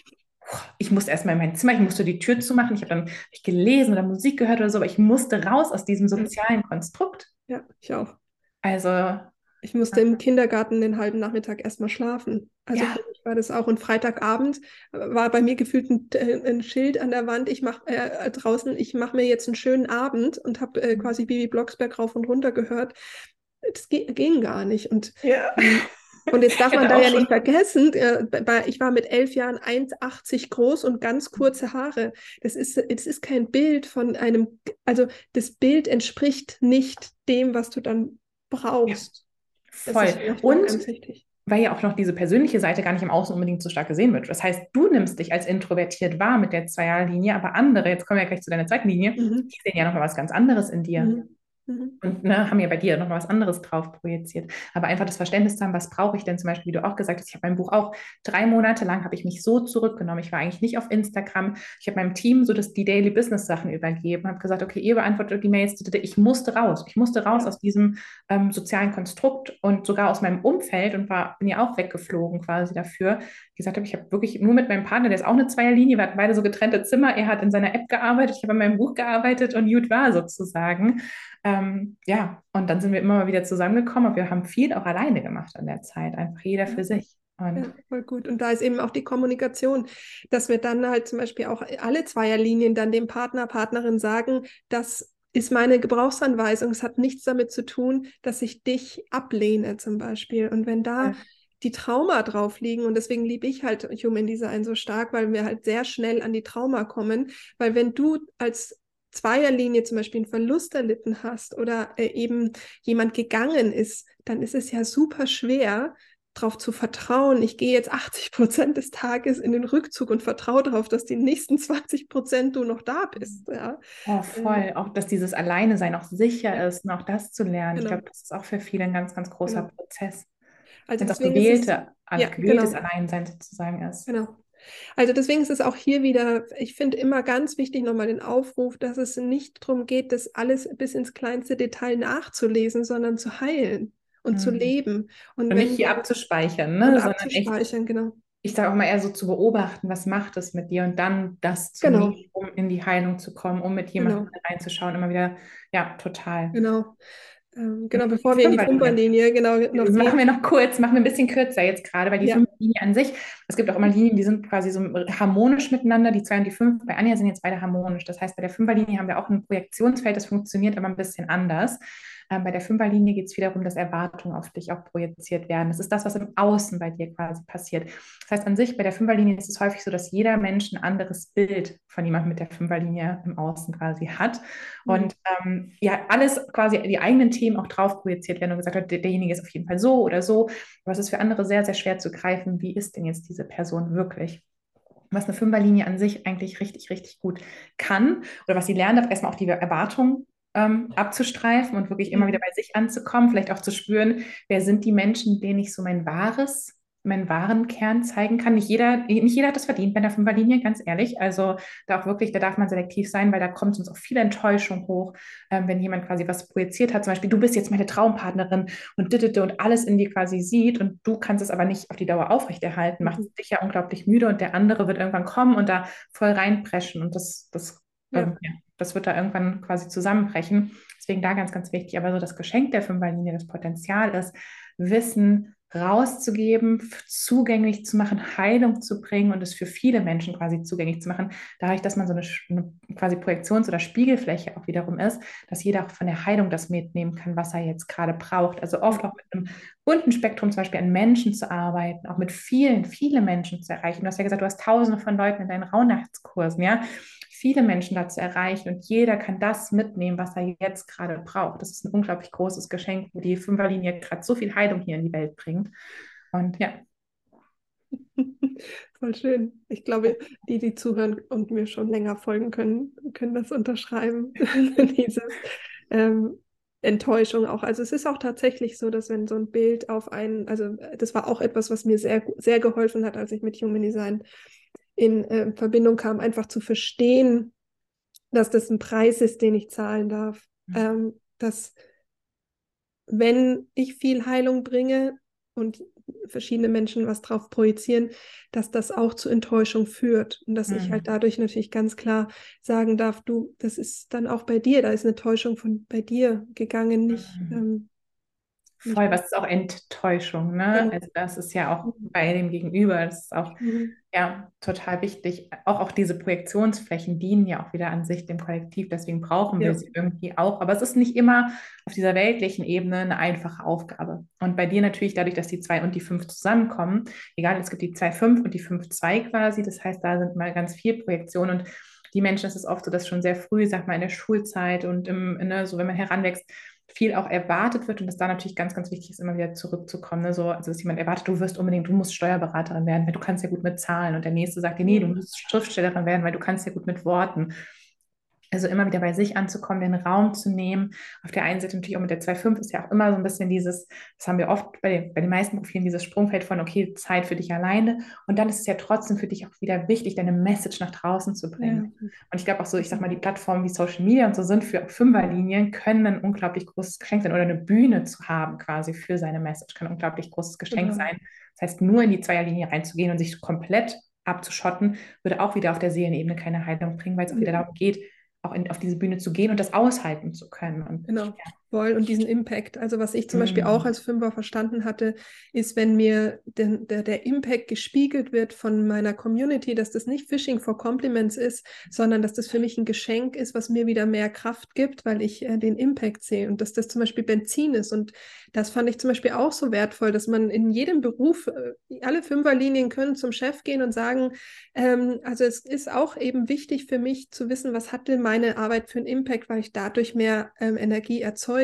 ich musste erstmal in mein Zimmer, ich musste die Tür zumachen, ich habe dann ich gelesen oder Musik gehört oder so, aber ich musste raus aus diesem sozialen Konstrukt. Ja, ich auch. Also ich musste im Kindergarten den halben Nachmittag erstmal schlafen. Also ja. war das auch. Und Freitagabend war bei mir gefühlt ein, äh, ein Schild an der Wand. Ich mache äh, draußen, ich mache mir jetzt einen schönen Abend und habe äh, mhm. quasi Bibi Blocksberg rauf und runter gehört. Das ging gar nicht. Und, ja. Ähm, und jetzt darf man da ja nicht vergessen, äh, ich war mit elf Jahren 1,80 groß und ganz kurze Haare. Das ist, das ist kein Bild von einem, also das Bild entspricht nicht dem, was du dann brauchst. Ja. Voll. Und weil ja auch noch diese persönliche Seite gar nicht im Außen unbedingt so stark gesehen wird. Das heißt, du nimmst dich als introvertiert wahr mit der Zweierlinie, aber andere, jetzt kommen wir ja gleich zu deiner zweiten Linie, mhm. die sehen ja noch mal was ganz anderes in dir. Mhm. Mhm. Und ne, haben ja bei dir nochmal was anderes drauf projiziert. Aber einfach das Verständnis zu haben, was brauche ich denn zum Beispiel, wie du auch gesagt hast, ich habe mein Buch auch drei Monate lang, habe ich mich so zurückgenommen. Ich war eigentlich nicht auf Instagram. Ich habe meinem Team so das, die Daily Business Sachen übergeben, habe gesagt, okay, ihr beantwortet die Mails. Ich musste raus. Ich musste raus aus diesem ähm, sozialen Konstrukt und sogar aus meinem Umfeld und war, bin ja auch weggeflogen quasi dafür. Gesagt habe, ich habe wirklich nur mit meinem Partner, der ist auch eine Zweierlinie, wir hatten beide so getrennte Zimmer. Er hat in seiner App gearbeitet, ich habe an meinem Buch gearbeitet und gut war sozusagen. Ähm, ja, und dann sind wir immer mal wieder zusammengekommen, aber wir haben viel auch alleine gemacht an der Zeit, einfach jeder für sich. Und ja, voll gut. Und da ist eben auch die Kommunikation, dass wir dann halt zum Beispiel auch alle Zweierlinien dann dem Partner, Partnerin sagen, das ist meine Gebrauchsanweisung. Es hat nichts damit zu tun, dass ich dich ablehne zum Beispiel. Und wenn da ja. die Trauma drauf liegen, und deswegen liebe ich halt Human Design so stark, weil wir halt sehr schnell an die Trauma kommen, weil wenn du als Zweierlinie zum Beispiel einen Verlust erlitten hast oder äh, eben jemand gegangen ist, dann ist es ja super schwer, darauf zu vertrauen, ich gehe jetzt 80 Prozent des Tages in den Rückzug und vertraue darauf, dass die nächsten 20 Prozent du noch da bist. Ja. Oh, voll. Ähm, auch, dass dieses Alleine sein auch sicher ja. ist, auch das zu lernen. Genau. Ich glaube, das ist auch für viele ein ganz, ganz großer genau. Prozess. Also Wenn das gewählte, es, ja, gewähltes genau. Alleinsein sozusagen ist. Genau. Also deswegen ist es auch hier wieder, ich finde immer ganz wichtig nochmal den Aufruf, dass es nicht darum geht, das alles bis ins kleinste Detail nachzulesen, sondern zu heilen und mhm. zu leben. Und, und nicht hier abzuspeichern, ne? sondern abzuspeichern, echt, genau. Ich sage auch mal eher so zu beobachten, was macht es mit dir und dann das zu genau. nehmen, um in die Heilung zu kommen, um mit jemandem genau. reinzuschauen, immer wieder, ja, total. Genau. Ähm, genau, bevor wir in die Fünferlinie, genau. Noch machen wir noch kurz, machen wir ein bisschen kürzer jetzt gerade, weil die ja. Fünferlinie an sich, es gibt auch immer Linien, die sind quasi so harmonisch miteinander, die zwei und die fünf. Bei Anja sind jetzt beide harmonisch. Das heißt, bei der Fünferlinie haben wir auch ein Projektionsfeld, das funktioniert aber ein bisschen anders. Ähm, bei der Fünferlinie geht es wiederum, dass Erwartungen auf dich auch projiziert werden. Das ist das, was im Außen bei dir quasi passiert. Das heißt, an sich bei der Fünferlinie ist es häufig so, dass jeder Mensch ein anderes Bild von jemandem mit der Fünferlinie im Außen quasi hat. Mhm. Und ähm, ja, alles quasi die eigenen Themen auch drauf projiziert werden und gesagt hat, der, derjenige ist auf jeden Fall so oder so. Aber es ist für andere sehr, sehr schwer zu greifen, wie ist denn jetzt diese Person wirklich? was eine Fünferlinie an sich eigentlich richtig, richtig gut kann oder was sie lernt, darf erstmal auch die Erwartungen ähm, abzustreifen und wirklich immer wieder bei sich anzukommen, vielleicht auch zu spüren, wer sind die Menschen, denen ich so mein wahres, meinen wahren Kern zeigen kann. Nicht jeder, nicht jeder hat das verdient bei der Fünferlinie, ganz ehrlich. Also da auch wirklich, da darf man selektiv sein, weil da kommt uns auch viel Enttäuschung hoch, ähm, wenn jemand quasi was projiziert hat. Zum Beispiel, du bist jetzt meine Traumpartnerin und dittete und alles in dir quasi sieht und du kannst es aber nicht auf die Dauer aufrechterhalten, macht mhm. dich ja unglaublich müde und der andere wird irgendwann kommen und da voll reinpreschen und das, das ja. Ähm, ja das wird da irgendwann quasi zusammenbrechen. Deswegen da ganz, ganz wichtig. Aber so das Geschenk der Fünferlinie, das Potenzial ist, Wissen rauszugeben, zugänglich zu machen, Heilung zu bringen und es für viele Menschen quasi zugänglich zu machen, dadurch, dass man so eine, eine quasi Projektions- oder Spiegelfläche auch wiederum ist, dass jeder auch von der Heilung das mitnehmen kann, was er jetzt gerade braucht. Also oft auch mit einem bunten Spektrum zum Beispiel an Menschen zu arbeiten, auch mit vielen, vielen Menschen zu erreichen. Du hast ja gesagt, du hast tausende von Leuten in deinen Rauhnachtskursen, ja viele Menschen dazu erreichen und jeder kann das mitnehmen, was er jetzt gerade braucht. Das ist ein unglaublich großes Geschenk, wo die Fünferlinie gerade so viel Heilung hier in die Welt bringt. Und ja. Voll schön. Ich glaube, die, die zuhören und mir schon länger folgen können, können das unterschreiben. Dieses ähm, Enttäuschung auch. Also es ist auch tatsächlich so, dass wenn so ein Bild auf einen, also das war auch etwas, was mir sehr, sehr geholfen hat, als ich mit Human Design in äh, Verbindung kam, einfach zu verstehen, dass das ein Preis ist, den ich zahlen darf. Mhm. Ähm, dass wenn ich viel Heilung bringe und verschiedene Menschen was drauf projizieren, dass das auch zu Enttäuschung führt und dass mhm. ich halt mhm. dadurch natürlich ganz klar sagen darf, du, das ist dann auch bei dir, da ist eine Täuschung von bei dir gegangen, nicht mhm. ähm, Voll, was ist auch Enttäuschung, ne? Also das ist ja auch bei dem Gegenüber, das ist auch mhm. ja total wichtig. Auch, auch diese Projektionsflächen dienen ja auch wieder an sich dem Kollektiv, deswegen brauchen wir ja. sie irgendwie auch. Aber es ist nicht immer auf dieser weltlichen Ebene eine einfache Aufgabe. Und bei dir natürlich dadurch, dass die zwei und die fünf zusammenkommen, egal, es gibt die zwei fünf und die fünf zwei quasi, das heißt, da sind mal ganz viel Projektionen und die Menschen, es ist oft so, dass schon sehr früh, sag mal, in der Schulzeit und im, ne, so wenn man heranwächst, viel auch erwartet wird und dass da natürlich ganz, ganz wichtig ist, immer wieder zurückzukommen. Ne? So, also dass jemand erwartet, du wirst unbedingt, du musst Steuerberaterin werden, weil du kannst ja gut mit Zahlen und der nächste sagt dir, nee, du musst Schriftstellerin werden, weil du kannst ja gut mit Worten. Also immer wieder bei sich anzukommen, den Raum zu nehmen. Auf der einen Seite natürlich auch mit der 2.5 ist ja auch immer so ein bisschen dieses, das haben wir oft bei den, bei den meisten Profilen, dieses Sprungfeld von, okay, Zeit für dich alleine. Und dann ist es ja trotzdem für dich auch wieder wichtig, deine Message nach draußen zu bringen. Ja. Und ich glaube auch so, ich sag mal, die Plattformen wie Social Media und so sind für Fünferlinien, können ein unglaublich großes Geschenk sein oder eine Bühne zu haben quasi für seine Message, kann ein unglaublich großes Geschenk genau. sein. Das heißt, nur in die Zweierlinie reinzugehen und sich komplett abzuschotten, würde auch wieder auf der Seelenebene keine Heilung bringen, weil es auch wieder darum geht, auch in, auf diese Bühne zu gehen und das aushalten zu können. Und, genau, ja. Voll. Und diesen Impact. Also was ich zum mhm. Beispiel auch als Fünfer verstanden hatte, ist, wenn mir den, der, der Impact gespiegelt wird von meiner Community, dass das nicht Fishing for Compliments ist, sondern dass das für mich ein Geschenk ist, was mir wieder mehr Kraft gibt, weil ich äh, den Impact sehe und dass das zum Beispiel Benzin ist. Und das fand ich zum Beispiel auch so wertvoll, dass man in jedem Beruf, äh, alle Fünferlinien können zum Chef gehen und sagen, ähm, also es ist auch eben wichtig für mich zu wissen, was hat denn meine Arbeit für einen Impact, weil ich dadurch mehr ähm, Energie erzeuge,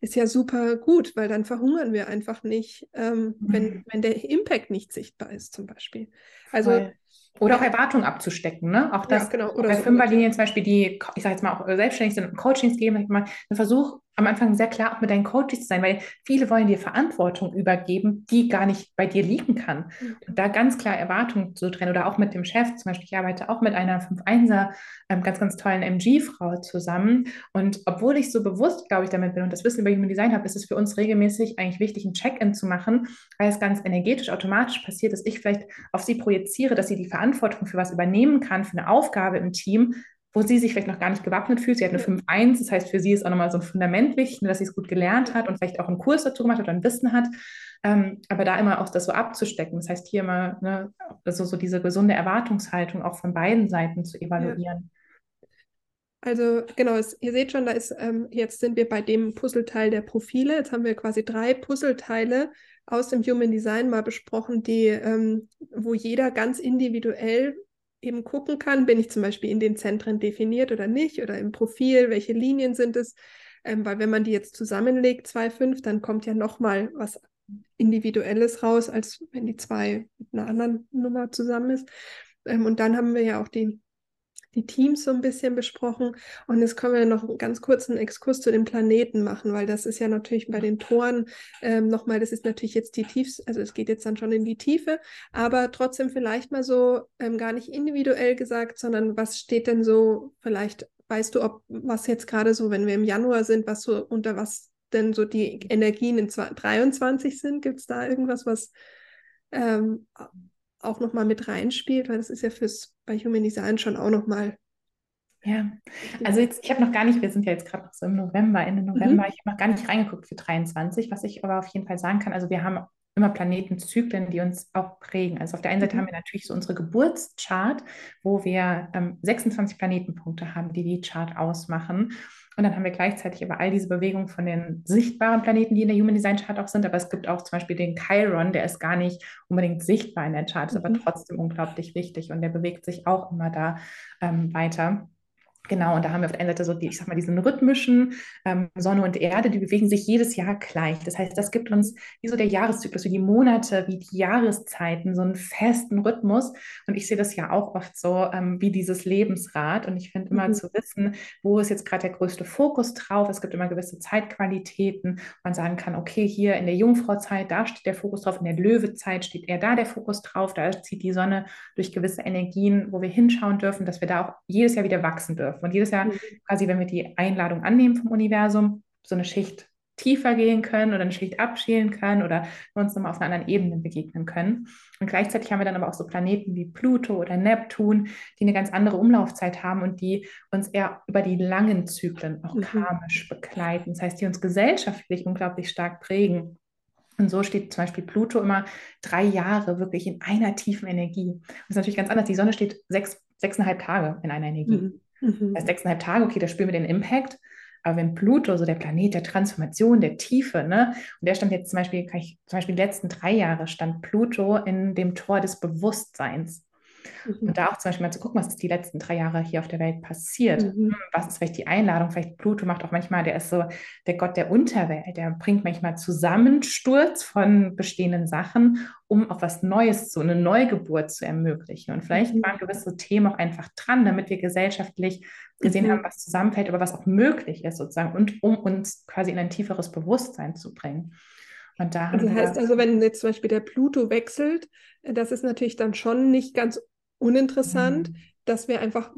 ist ja super gut, weil dann verhungern wir einfach nicht, ähm, mhm. wenn, wenn der Impact nicht sichtbar ist zum Beispiel. Also Voll. Oder auch Erwartungen abzustecken, ne? Auch das ja, genau. Oder bei so Fünferlinien zum Beispiel, die, ich sage jetzt mal, auch selbstständig sind und Coachings geben, ich mal, einen Versuch, am Anfang sehr klar auch mit deinen Coaches zu sein, weil viele wollen dir Verantwortung übergeben, die gar nicht bei dir liegen kann. Mhm. Und da ganz klar Erwartungen zu trennen oder auch mit dem Chef, zum Beispiel, ich arbeite auch mit einer 5-1er, ähm, ganz, ganz tollen MG-Frau zusammen. Und obwohl ich so bewusst, glaube ich, damit bin und das Wissen über Human Design habe, ist es für uns regelmäßig eigentlich wichtig, ein Check-in zu machen, weil es ganz energetisch automatisch passiert, dass ich vielleicht auf sie projiziere, dass sie die Verantwortung für was übernehmen kann, für eine Aufgabe im Team, wo sie sich vielleicht noch gar nicht gewappnet fühlt. Sie hat eine 5-1, das heißt, für sie ist auch nochmal so ein Fundament wichtig, dass sie es gut gelernt hat und vielleicht auch einen Kurs dazu gemacht hat oder ein Wissen hat. Ähm, aber da immer auch das so abzustecken. Das heißt, hier mal ne, also so diese gesunde Erwartungshaltung auch von beiden Seiten zu evaluieren. Ja. Also genau, es, ihr seht schon, da ist ähm, jetzt sind wir bei dem Puzzleteil der Profile. Jetzt haben wir quasi drei Puzzleteile aus dem Human Design mal besprochen, die, ähm, wo jeder ganz individuell eben gucken kann, bin ich zum Beispiel in den Zentren definiert oder nicht oder im Profil, welche Linien sind es, ähm, weil wenn man die jetzt zusammenlegt, zwei, fünf, dann kommt ja nochmal was Individuelles raus, als wenn die zwei mit einer anderen Nummer zusammen ist. Ähm, und dann haben wir ja auch die die Teams so ein bisschen besprochen. Und jetzt können wir noch einen ganz kurzen Exkurs zu den Planeten machen, weil das ist ja natürlich bei den Toren ähm, nochmal, das ist natürlich jetzt die tiefste, also es geht jetzt dann schon in die Tiefe, aber trotzdem vielleicht mal so ähm, gar nicht individuell gesagt, sondern was steht denn so, vielleicht weißt du, ob was jetzt gerade so, wenn wir im Januar sind, was so unter was denn so die Energien in 23 sind? Gibt es da irgendwas, was ähm, auch nochmal mit reinspielt, weil das ist ja fürs bei Human Design schon auch nochmal. Ja, also jetzt, ich habe noch gar nicht, wir sind ja jetzt gerade noch so im November, Ende November, mhm. ich habe noch gar nicht reingeguckt für 23, was ich aber auf jeden Fall sagen kann, also wir haben immer Planetenzyklen, die uns auch prägen. Also auf der einen Seite mhm. haben wir natürlich so unsere Geburtschart, wo wir ähm, 26 Planetenpunkte haben, die die Chart ausmachen. Und dann haben wir gleichzeitig aber all diese Bewegungen von den sichtbaren Planeten, die in der Human Design Chart auch sind. Aber es gibt auch zum Beispiel den Chiron, der ist gar nicht unbedingt sichtbar in der Chart, ist mhm. aber trotzdem unglaublich wichtig und der bewegt sich auch immer da ähm, weiter. Genau, und da haben wir auf der einen Seite so, die, ich sag mal, diesen rhythmischen ähm, Sonne und Erde, die bewegen sich jedes Jahr gleich. Das heißt, das gibt uns wie so der Jahreszyklus, wie die Monate, wie die Jahreszeiten, so einen festen Rhythmus. Und ich sehe das ja auch oft so ähm, wie dieses Lebensrad. Und ich finde immer mhm. zu wissen, wo ist jetzt gerade der größte Fokus drauf. Es gibt immer gewisse Zeitqualitäten. Man sagen kann, okay, hier in der Jungfrauzeit, da steht der Fokus drauf. In der Löwezeit steht eher da der Fokus drauf. Da zieht die Sonne durch gewisse Energien, wo wir hinschauen dürfen, dass wir da auch jedes Jahr wieder wachsen dürfen dürfen. Und jedes Jahr, mhm. quasi, wenn wir die Einladung annehmen vom Universum, so eine Schicht tiefer gehen können oder eine Schicht abschälen können oder uns nochmal auf einer anderen Ebene begegnen können. Und gleichzeitig haben wir dann aber auch so Planeten wie Pluto oder Neptun, die eine ganz andere Umlaufzeit haben und die uns eher über die langen Zyklen auch mhm. karmisch begleiten. Das heißt, die uns gesellschaftlich unglaublich stark prägen. Und so steht zum Beispiel Pluto immer drei Jahre wirklich in einer tiefen Energie. Das ist natürlich ganz anders. Die Sonne steht sechs, sechseinhalb Tage in einer Energie. Mhm. Mhm. Das sechseinhalb Tage, okay, da spüren wir den Impact. Aber wenn Pluto, so der Planet der Transformation, der Tiefe, ne, und der stand jetzt zum Beispiel, kann ich, zum Beispiel die letzten drei Jahre stand Pluto in dem Tor des Bewusstseins. Mhm. Und da auch zum Beispiel mal zu gucken, was ist die letzten drei Jahre hier auf der Welt passiert. Mhm. Hm, was ist vielleicht die Einladung? Vielleicht Pluto macht auch manchmal, der ist so der Gott der Unterwelt, der bringt manchmal Zusammensturz von bestehenden Sachen, um auch was Neues, so eine Neugeburt zu ermöglichen. Und vielleicht mhm. waren gewisse Themen auch einfach dran, damit wir gesellschaftlich gesehen haben, mhm. was zusammenfällt, aber was auch möglich ist sozusagen und um uns quasi in ein tieferes Bewusstsein zu bringen. Und da das heißt also, wenn jetzt zum Beispiel der Pluto wechselt, das ist natürlich dann schon nicht ganz uninteressant, mhm. dass wir einfach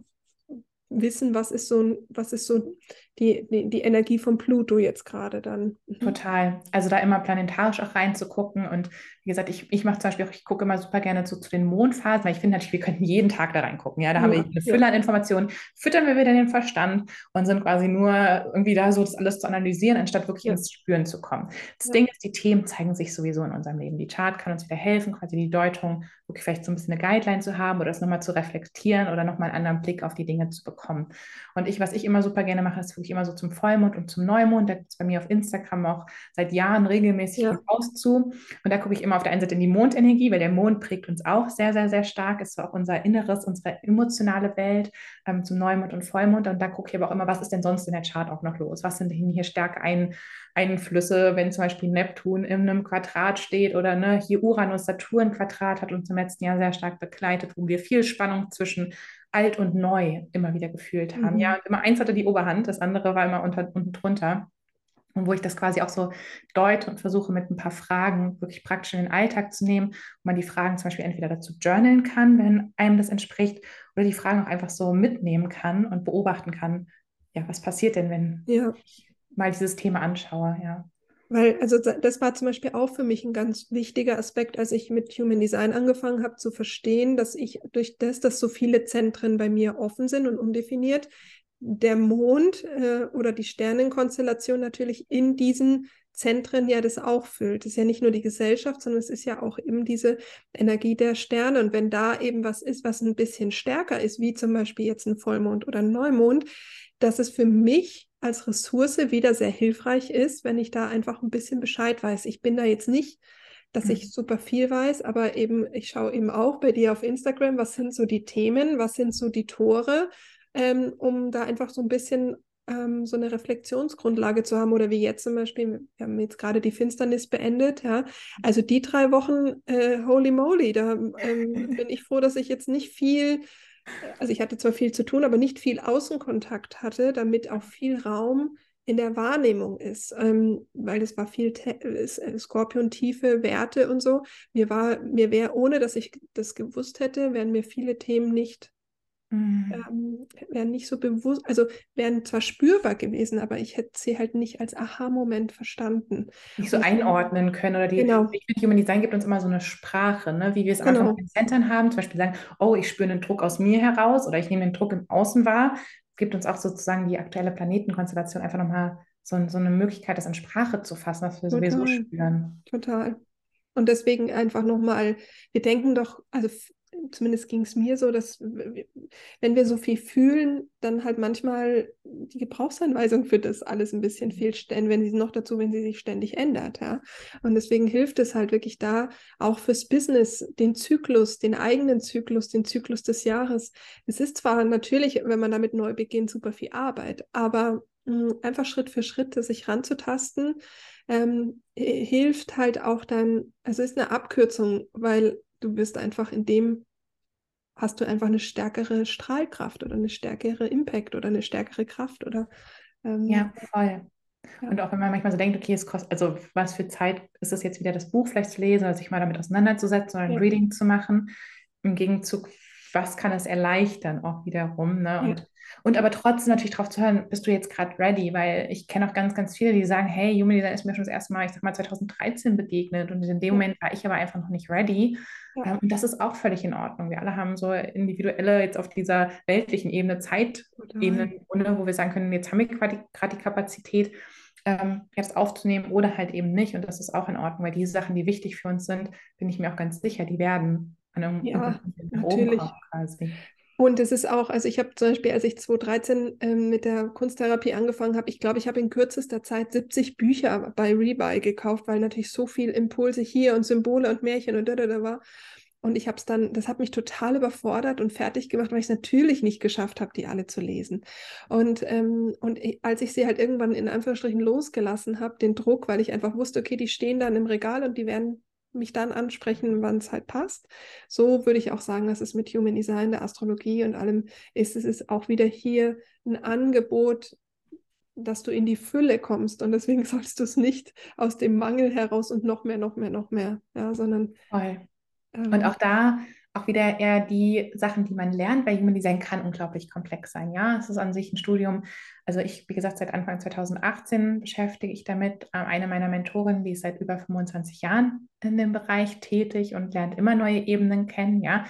wissen, was ist so, was ist so die, die, die Energie von Pluto jetzt gerade dann. Mhm. Total. Also da immer planetarisch auch reinzugucken. Und wie gesagt, ich, ich mache zum Beispiel auch, ich gucke immer super gerne zu, zu den Mondphasen, weil ich finde natürlich, wir könnten jeden Tag da reingucken. Ja, da ja, haben wir eine Fülle ja. an Informationen, füttern wir wieder den Verstand und sind quasi nur irgendwie da so, das alles zu analysieren, anstatt wirklich ja. ins Spüren zu kommen. Das Ding ist, die Themen zeigen sich sowieso in unserem Leben. Die Chart kann uns wieder helfen, quasi die Deutung, wirklich vielleicht so ein bisschen eine Guideline zu haben oder es nochmal zu reflektieren oder nochmal einen anderen Blick auf die Dinge zu bekommen. Und ich, was ich immer super gerne mache, ist wirklich immer so zum Vollmond und zum Neumond. Da gibt es bei mir auf Instagram auch seit Jahren regelmäßig ja. Post zu. Und da gucke ich immer auf der einen Seite in die Mondenergie, weil der Mond prägt uns auch sehr, sehr, sehr stark. Ist auch unser Inneres, unsere emotionale Welt ähm, zum Neumond und Vollmond. Und da gucke ich aber auch immer, was ist denn sonst in der Chart auch noch los? Was sind denn hier starke ein Einflüsse, wenn zum Beispiel Neptun in einem Quadrat steht oder ne, hier Uranus, Saturn Quadrat hat uns im letzten Jahr sehr stark begleitet, wo wir viel Spannung zwischen alt und neu immer wieder gefühlt haben. Mhm. Ja, und immer eins hatte die Oberhand, das andere war immer unter, unten drunter. Und wo ich das quasi auch so deute und versuche mit ein paar Fragen wirklich praktisch in den Alltag zu nehmen, wo man die Fragen zum Beispiel entweder dazu journalen kann, wenn einem das entspricht, oder die Fragen auch einfach so mitnehmen kann und beobachten kann, ja, was passiert denn, wenn ja. ich mal dieses Thema anschaue, ja. Weil, also das war zum Beispiel auch für mich ein ganz wichtiger Aspekt, als ich mit Human Design angefangen habe, zu verstehen, dass ich durch das, dass so viele Zentren bei mir offen sind und undefiniert, der Mond äh, oder die Sternenkonstellation natürlich in diesen Zentren ja das auch füllt. Das ist ja nicht nur die Gesellschaft, sondern es ist ja auch eben diese Energie der Sterne. Und wenn da eben was ist, was ein bisschen stärker ist, wie zum Beispiel jetzt ein Vollmond oder ein Neumond, dass es für mich als Ressource wieder sehr hilfreich ist, wenn ich da einfach ein bisschen Bescheid weiß. Ich bin da jetzt nicht, dass ich mhm. super viel weiß, aber eben, ich schaue eben auch bei dir auf Instagram, was sind so die Themen, was sind so die Tore, ähm, um da einfach so ein bisschen ähm, so eine Reflexionsgrundlage zu haben oder wie jetzt zum Beispiel, wir haben jetzt gerade die Finsternis beendet, ja, also die drei Wochen, äh, holy moly, da ähm, bin ich froh, dass ich jetzt nicht viel also ich hatte zwar viel zu tun, aber nicht viel Außenkontakt hatte, damit auch viel Raum in der Wahrnehmung ist, ähm, weil es war viel äh, Skorpion-tiefe Werte und so. Mir war, mir wäre, ohne dass ich das gewusst hätte, wären mir viele Themen nicht Mhm. Ähm, wären nicht so bewusst, also wären zwar spürbar gewesen, aber ich hätte sie halt nicht als Aha-Moment verstanden. Nicht so einordnen können oder die, genau. ich finde, Human Design gibt uns immer so eine Sprache, ne? wie wir es am genau. Anfang in Centern haben, zum Beispiel sagen, oh, ich spüre einen Druck aus mir heraus oder ich nehme den Druck im Außen wahr, gibt uns auch sozusagen die aktuelle Planetenkonstellation einfach nochmal so, so eine Möglichkeit, das in Sprache zu fassen, was wir Total. sowieso spüren. Total. Und deswegen einfach nochmal, wir denken doch, also zumindest ging es mir so, dass wenn wir so viel fühlen, dann halt manchmal die Gebrauchsanweisung für das alles ein bisschen mhm. fehlt, wenn sie noch dazu, wenn sie sich ständig ändert, ja. Und deswegen hilft es halt wirklich da, auch fürs Business, den Zyklus, den eigenen Zyklus, den Zyklus des Jahres. Es ist zwar natürlich, wenn man damit neu beginnt, super viel Arbeit, aber mh, hm, einfach Schritt für Schritt sich ranzutasten, ähm, hilft halt auch dann, also ist eine Abkürzung, weil du bist einfach in dem, hast du einfach eine stärkere Strahlkraft oder eine stärkere Impact oder eine stärkere Kraft oder ähm, ja, voll. Ja. Und auch wenn man manchmal so denkt, okay, es kostet, also was für Zeit ist es jetzt wieder, das Buch vielleicht zu lesen oder sich mal damit auseinanderzusetzen oder ein ja. Reading zu machen. Im Gegenzug, was kann es erleichtern auch wiederum. Ne? Und ja. Und aber trotzdem natürlich darauf zu hören, bist du jetzt gerade ready? Weil ich kenne auch ganz, ganz viele, die sagen, hey, Human Design ist mir schon das erste Mal, ich sag mal, 2013 begegnet und in dem Moment war ich aber einfach noch nicht ready. Ja. Ähm, und das ist auch völlig in Ordnung. Wir alle haben so individuelle, jetzt auf dieser weltlichen Ebene, Zeitebene, wo wir sagen können, jetzt haben wir gerade die Kapazität, ähm, jetzt aufzunehmen oder halt eben nicht. Und das ist auch in Ordnung, weil die Sachen, die wichtig für uns sind, bin ich mir auch ganz sicher, die werden einem ja, natürlich. Und es ist auch, also ich habe zum Beispiel, als ich 2013 ähm, mit der Kunsttherapie angefangen habe, ich glaube, ich habe in kürzester Zeit 70 Bücher bei Rebuy gekauft, weil natürlich so viel Impulse hier und Symbole und Märchen und da, da, da war. Und ich habe es dann, das hat mich total überfordert und fertig gemacht, weil ich es natürlich nicht geschafft habe, die alle zu lesen. Und, ähm, und als ich sie halt irgendwann in Anführungsstrichen losgelassen habe, den Druck, weil ich einfach wusste, okay, die stehen dann im Regal und die werden mich dann ansprechen, wann es halt passt. So würde ich auch sagen, dass es mit Human Design, der Astrologie und allem ist. Es ist auch wieder hier ein Angebot, dass du in die Fülle kommst. Und deswegen sollst du es nicht aus dem Mangel heraus und noch mehr, noch mehr, noch mehr, ja, sondern. Voll. Ähm, und auch da auch wieder eher die Sachen, die man lernt, weil Human Design kann unglaublich komplex sein. Ja, es ist an sich ein Studium. Also ich, wie gesagt, seit Anfang 2018 beschäftige ich damit. Ähm, eine meiner Mentorinnen, die ist seit über 25 Jahren in dem Bereich tätig und lernt immer neue Ebenen kennen. Ja,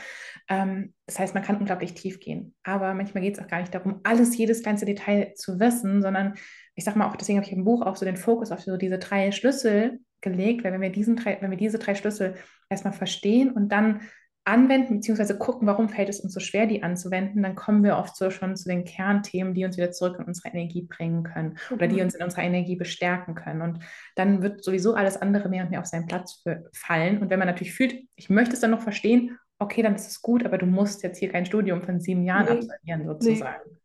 ähm, das heißt, man kann unglaublich tief gehen. Aber manchmal geht es auch gar nicht darum, alles, jedes kleinste Detail zu wissen, sondern ich sage mal auch, deswegen habe ich im Buch auch so den Fokus auf so diese drei Schlüssel gelegt, weil wenn wir diesen drei, wenn wir diese drei Schlüssel erstmal verstehen und dann anwenden, beziehungsweise gucken, warum fällt es uns so schwer, die anzuwenden, dann kommen wir oft so schon zu den Kernthemen, die uns wieder zurück in unsere Energie bringen können oder die mhm. uns in unserer Energie bestärken können. Und dann wird sowieso alles andere mehr und mehr auf seinen Platz fallen. Und wenn man natürlich fühlt, ich möchte es dann noch verstehen, okay, dann ist es gut, aber du musst jetzt hier kein Studium von sieben Jahren nee. absolvieren, sozusagen. Nee.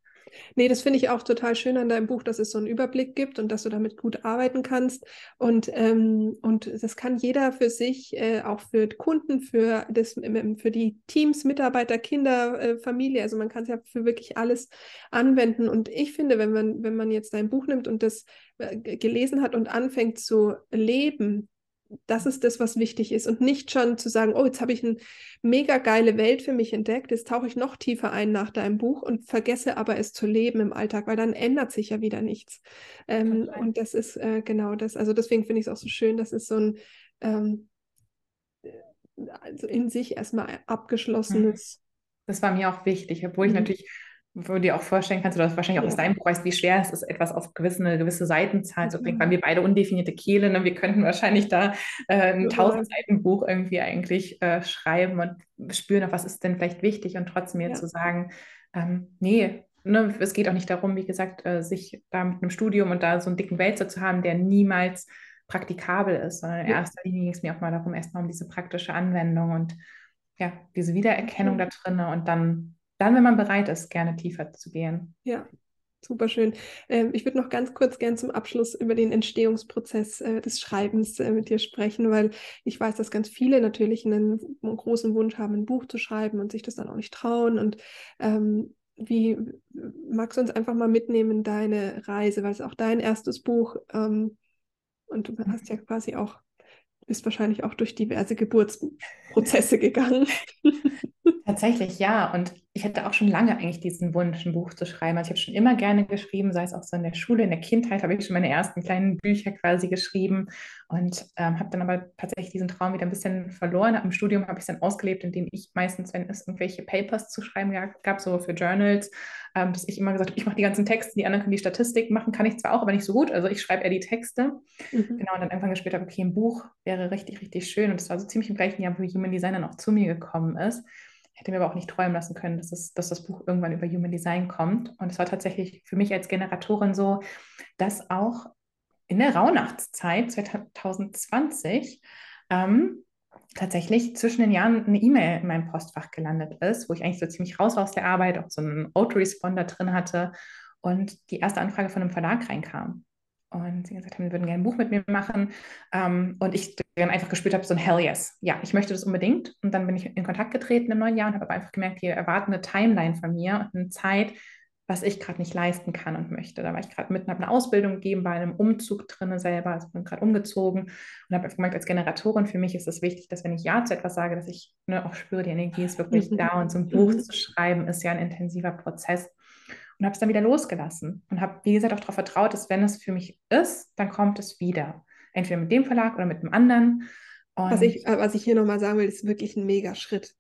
Nee, das finde ich auch total schön an deinem Buch, dass es so einen Überblick gibt und dass du damit gut arbeiten kannst. Und, ähm, und das kann jeder für sich, äh, auch für Kunden, für, das, für die Teams, Mitarbeiter, Kinder, äh, Familie. Also man kann es ja für wirklich alles anwenden. Und ich finde, wenn man, wenn man jetzt dein Buch nimmt und das äh, gelesen hat und anfängt zu leben, das ist das, was wichtig ist und nicht schon zu sagen, oh, jetzt habe ich eine mega geile Welt für mich entdeckt, jetzt tauche ich noch tiefer ein nach deinem Buch und vergesse aber es zu leben im Alltag, weil dann ändert sich ja wieder nichts. Ähm, und das ist äh, genau das. Also deswegen finde ich es auch so schön, das ist so ein ähm, also in sich erstmal abgeschlossenes. Das war mir auch wichtig, obwohl ich mhm. natürlich wo du dir auch vorstellen kannst, oder das wahrscheinlich auch ja. aus deinem Buch weißt, wie schwer es ist, etwas auf gewisse, eine gewisse Seitenzahl zu bringen, mhm. weil wir beide undefinierte Kehle, ne? wir könnten wahrscheinlich da äh, ein tausend ja. Seiten Buch irgendwie eigentlich äh, schreiben und spüren, was ist denn vielleicht wichtig und trotzdem mir ja. zu sagen, ähm, nee, ne, es geht auch nicht darum, wie gesagt, äh, sich da mit einem Studium und da so einen dicken Wälzer zu haben, der niemals praktikabel ist, sondern in erster Linie ging es mir auch mal darum, erstmal um diese praktische Anwendung und ja, diese Wiedererkennung da drin und dann dann, wenn man bereit ist, gerne tiefer zu gehen. Ja, super schön. Ähm, ich würde noch ganz kurz gern zum Abschluss über den Entstehungsprozess äh, des Schreibens äh, mit dir sprechen, weil ich weiß, dass ganz viele natürlich einen, einen, großen Wunsch haben, ein Buch zu schreiben und sich das dann auch nicht trauen. Und ähm, wie magst du uns einfach mal mitnehmen in deine Reise, weil es auch dein erstes Buch ähm, und du hast ja quasi auch bist wahrscheinlich auch durch diverse Geburtsprozesse gegangen. Tatsächlich, ja. Und ich hatte auch schon lange eigentlich diesen Wunsch, ein Buch zu schreiben. Also ich habe schon immer gerne geschrieben, sei es auch so in der Schule, in der Kindheit habe ich schon meine ersten kleinen Bücher quasi geschrieben und ähm, habe dann aber tatsächlich diesen Traum wieder ein bisschen verloren. Im Studium habe ich es dann ausgelebt, indem ich meistens, wenn es irgendwelche Papers zu schreiben gab, so für Journals, ähm, dass ich immer gesagt habe, ich mache die ganzen Texte, die anderen können die Statistik machen, kann ich zwar auch, aber nicht so gut. Also ich schreibe eher die Texte. Mhm. Genau, und dann irgendwann gespielt habe, okay, ein Buch wäre richtig, richtig schön. Und das war so ziemlich im gleichen Jahr, wo Human Design dann auch zu mir gekommen ist hätte mir aber auch nicht träumen lassen können, dass, es, dass das Buch irgendwann über Human Design kommt. Und es war tatsächlich für mich als Generatorin so, dass auch in der Rauhnachtszeit 2020 ähm, tatsächlich zwischen den Jahren eine E-Mail in meinem Postfach gelandet ist, wo ich eigentlich so ziemlich raus war aus der Arbeit, auch so einen Autoresponder drin hatte und die erste Anfrage von einem Verlag reinkam. Und sie gesagt haben, wir würden gerne ein Buch mit mir machen. Ähm, und ich dann einfach gespürt habe, so ein Hell yes. Ja, ich möchte das unbedingt. Und dann bin ich in Kontakt getreten im neuen Jahr und habe aber einfach gemerkt, wir erwarten eine Timeline von mir und eine Zeit, was ich gerade nicht leisten kann und möchte. Da war ich gerade mitten, habe eine Ausbildung gegeben, bei einem Umzug drin selber, also bin gerade umgezogen und habe einfach gemerkt, als Generatorin für mich ist es wichtig, dass wenn ich Ja zu etwas sage, dass ich ne, auch spüre, die Energie ist wirklich da und so ein Buch mhm. zu schreiben ist ja ein intensiver Prozess und habe es dann wieder losgelassen und habe, wie gesagt, auch darauf vertraut, dass wenn es für mich ist, dann kommt es wieder. Entweder mit dem Verlag oder mit dem anderen. Und was, ich, äh, was ich hier nochmal sagen will, ist wirklich ein mega Schritt.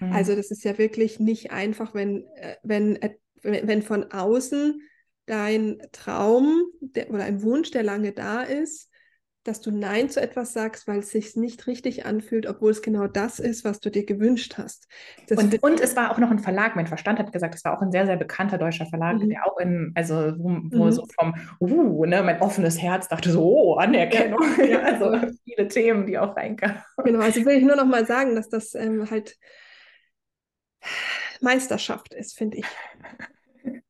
Mhm. Also das ist ja wirklich nicht einfach, wenn, äh, wenn, äh, wenn von außen dein Traum der, oder ein Wunsch, der lange da ist, dass du Nein zu etwas sagst, weil es sich nicht richtig anfühlt, obwohl es genau das ist, was du dir gewünscht hast. Und, und, es war auch noch ein Verlag, mein Verstand hat gesagt, es war auch ein sehr, sehr bekannter deutscher Verlag, mhm. der auch in, also wo, wo mhm. so vom, uh, ne, mein offenes Herz dachte so, oh, Anerkennung. Ja, ja also viele Themen, die auch reinkamen. Genau, also will ich nur noch mal sagen, dass das ähm, halt Meisterschaft ist, finde ich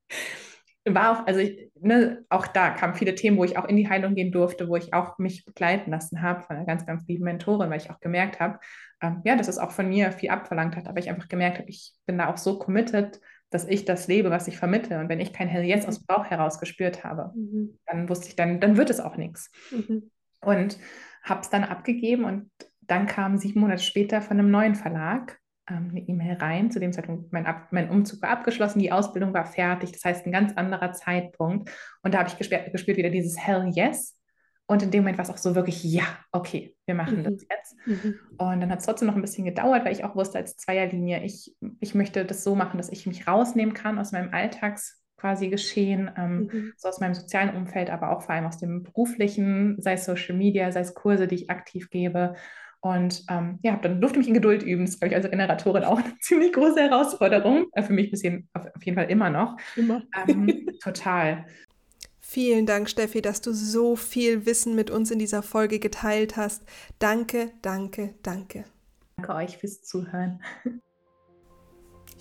war auch, also ich, ne, auch da kamen viele Themen, wo ich auch in die Heilung gehen durfte, wo ich auch mich begleiten lassen habe von einer ganz, ganz lieben Mentorin, weil ich auch gemerkt habe, ähm, ja, dass es auch von mir viel abverlangt hat, aber ich einfach gemerkt habe, ich bin da auch so committed, dass ich das lebe, was ich vermittle. Und wenn ich kein Hell Yes aus dem Bauch heraus gespürt habe, mhm. dann wusste ich, dann, dann wird es auch nichts. Mhm. Und habe es dann abgegeben und dann kam sieben Monate später von einem neuen Verlag ähm, eine E-Mail rein. Zu dem Zeitpunkt, mein, Ab mein Umzug war abgeschlossen, die Ausbildung war fertig. Das heißt, ein ganz anderer Zeitpunkt. Und da habe ich gespürt, gespürt wieder dieses Hell Yes. Und in dem Moment war es auch so wirklich, ja, okay, wir machen mhm. das jetzt. Mhm. Und dann hat es trotzdem noch ein bisschen gedauert, weil ich auch wusste, als Zweierlinie, ich, ich möchte das so machen, dass ich mich rausnehmen kann aus meinem Alltags quasi geschehen, ähm, mhm. so aus meinem sozialen Umfeld, aber auch vor allem aus dem beruflichen, sei es Social Media, sei es Kurse, die ich aktiv gebe. Und ähm, ja, dann durfte mich in Geduld üben. Das ist, glaube ich, als Generatorin auch eine ziemlich große Herausforderung. Äh, für mich bisschen, auf, auf, jeden Fall immer noch. Immer. Ähm, total. Vielen Dank, Steffi, dass du so viel Wissen mit uns in dieser Folge geteilt hast. Danke, danke, danke. Danke euch fürs Zuhören.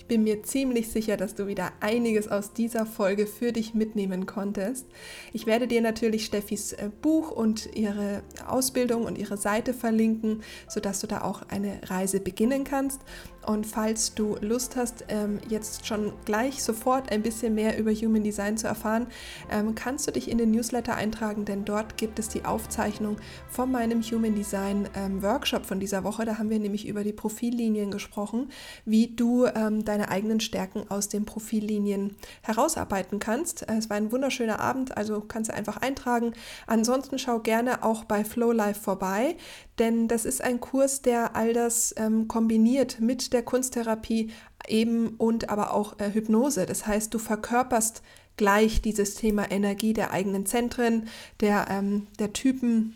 Ich bin mir ziemlich sicher, dass du wieder einiges aus dieser Folge für dich mitnehmen konntest. Ich werde dir natürlich Steffis äh, Buch und ihre Ausbildung und ihre Seite verlinken, sodass du da auch eine Reise beginnen kannst. Und falls du Lust hast, ähm, jetzt schon gleich sofort ein bisschen mehr über Human Design zu erfahren, ähm, kannst du dich in den Newsletter eintragen, denn dort gibt es die Aufzeichnung von meinem Human Design ähm, Workshop von dieser Woche. Da haben wir nämlich über die Profillinien gesprochen, wie du deine eigenen Stärken aus den Profillinien herausarbeiten kannst. Äh, es war ein wunderschöner Abend, also kannst du einfach eintragen. Ansonsten schau gerne auch bei Flow Life vorbei, denn das ist ein Kurs, der all das kombiniert mit der Kunsttherapie eben und aber auch äh, Hypnose. Das heißt, du verkörperst gleich dieses Thema Energie der eigenen Zentren, der, ähm, der Typen,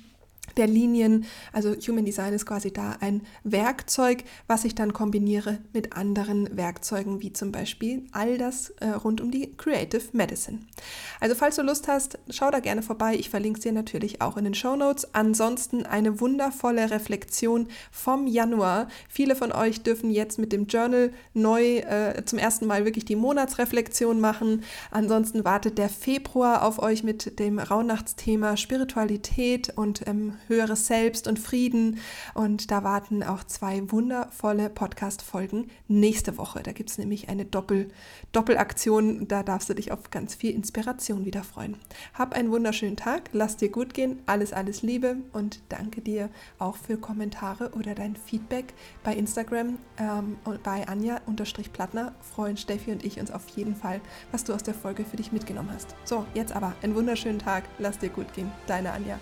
der Linien. Also Human Design ist quasi da ein Werkzeug, was ich dann kombiniere mit anderen Werkzeugen, wie zum Beispiel all das äh, rund um die Creative Medicine. Also falls du Lust hast, schau da gerne vorbei. Ich verlinke es dir natürlich auch in den Show Notes. Ansonsten eine wundervolle Reflexion vom Januar. Viele von euch dürfen jetzt mit dem Journal neu äh, zum ersten Mal wirklich die Monatsreflexion machen. Ansonsten wartet der Februar auf euch mit dem Rauhnachtsthema Spiritualität und ähm, höheres Selbst und Frieden. Und da warten auch zwei wundervolle Podcast-Folgen nächste Woche. Da gibt es nämlich eine Doppel Doppelaktion. Da darfst du dich auf ganz viel Inspiration wieder freuen. Hab einen wunderschönen Tag, lass dir gut gehen, alles, alles Liebe und danke dir auch für Kommentare oder dein Feedback bei Instagram ähm, bei Anja-Plattner. Freuen Steffi und ich uns auf jeden Fall, was du aus der Folge für dich mitgenommen hast. So, jetzt aber einen wunderschönen Tag, lass dir gut gehen. Deine Anja.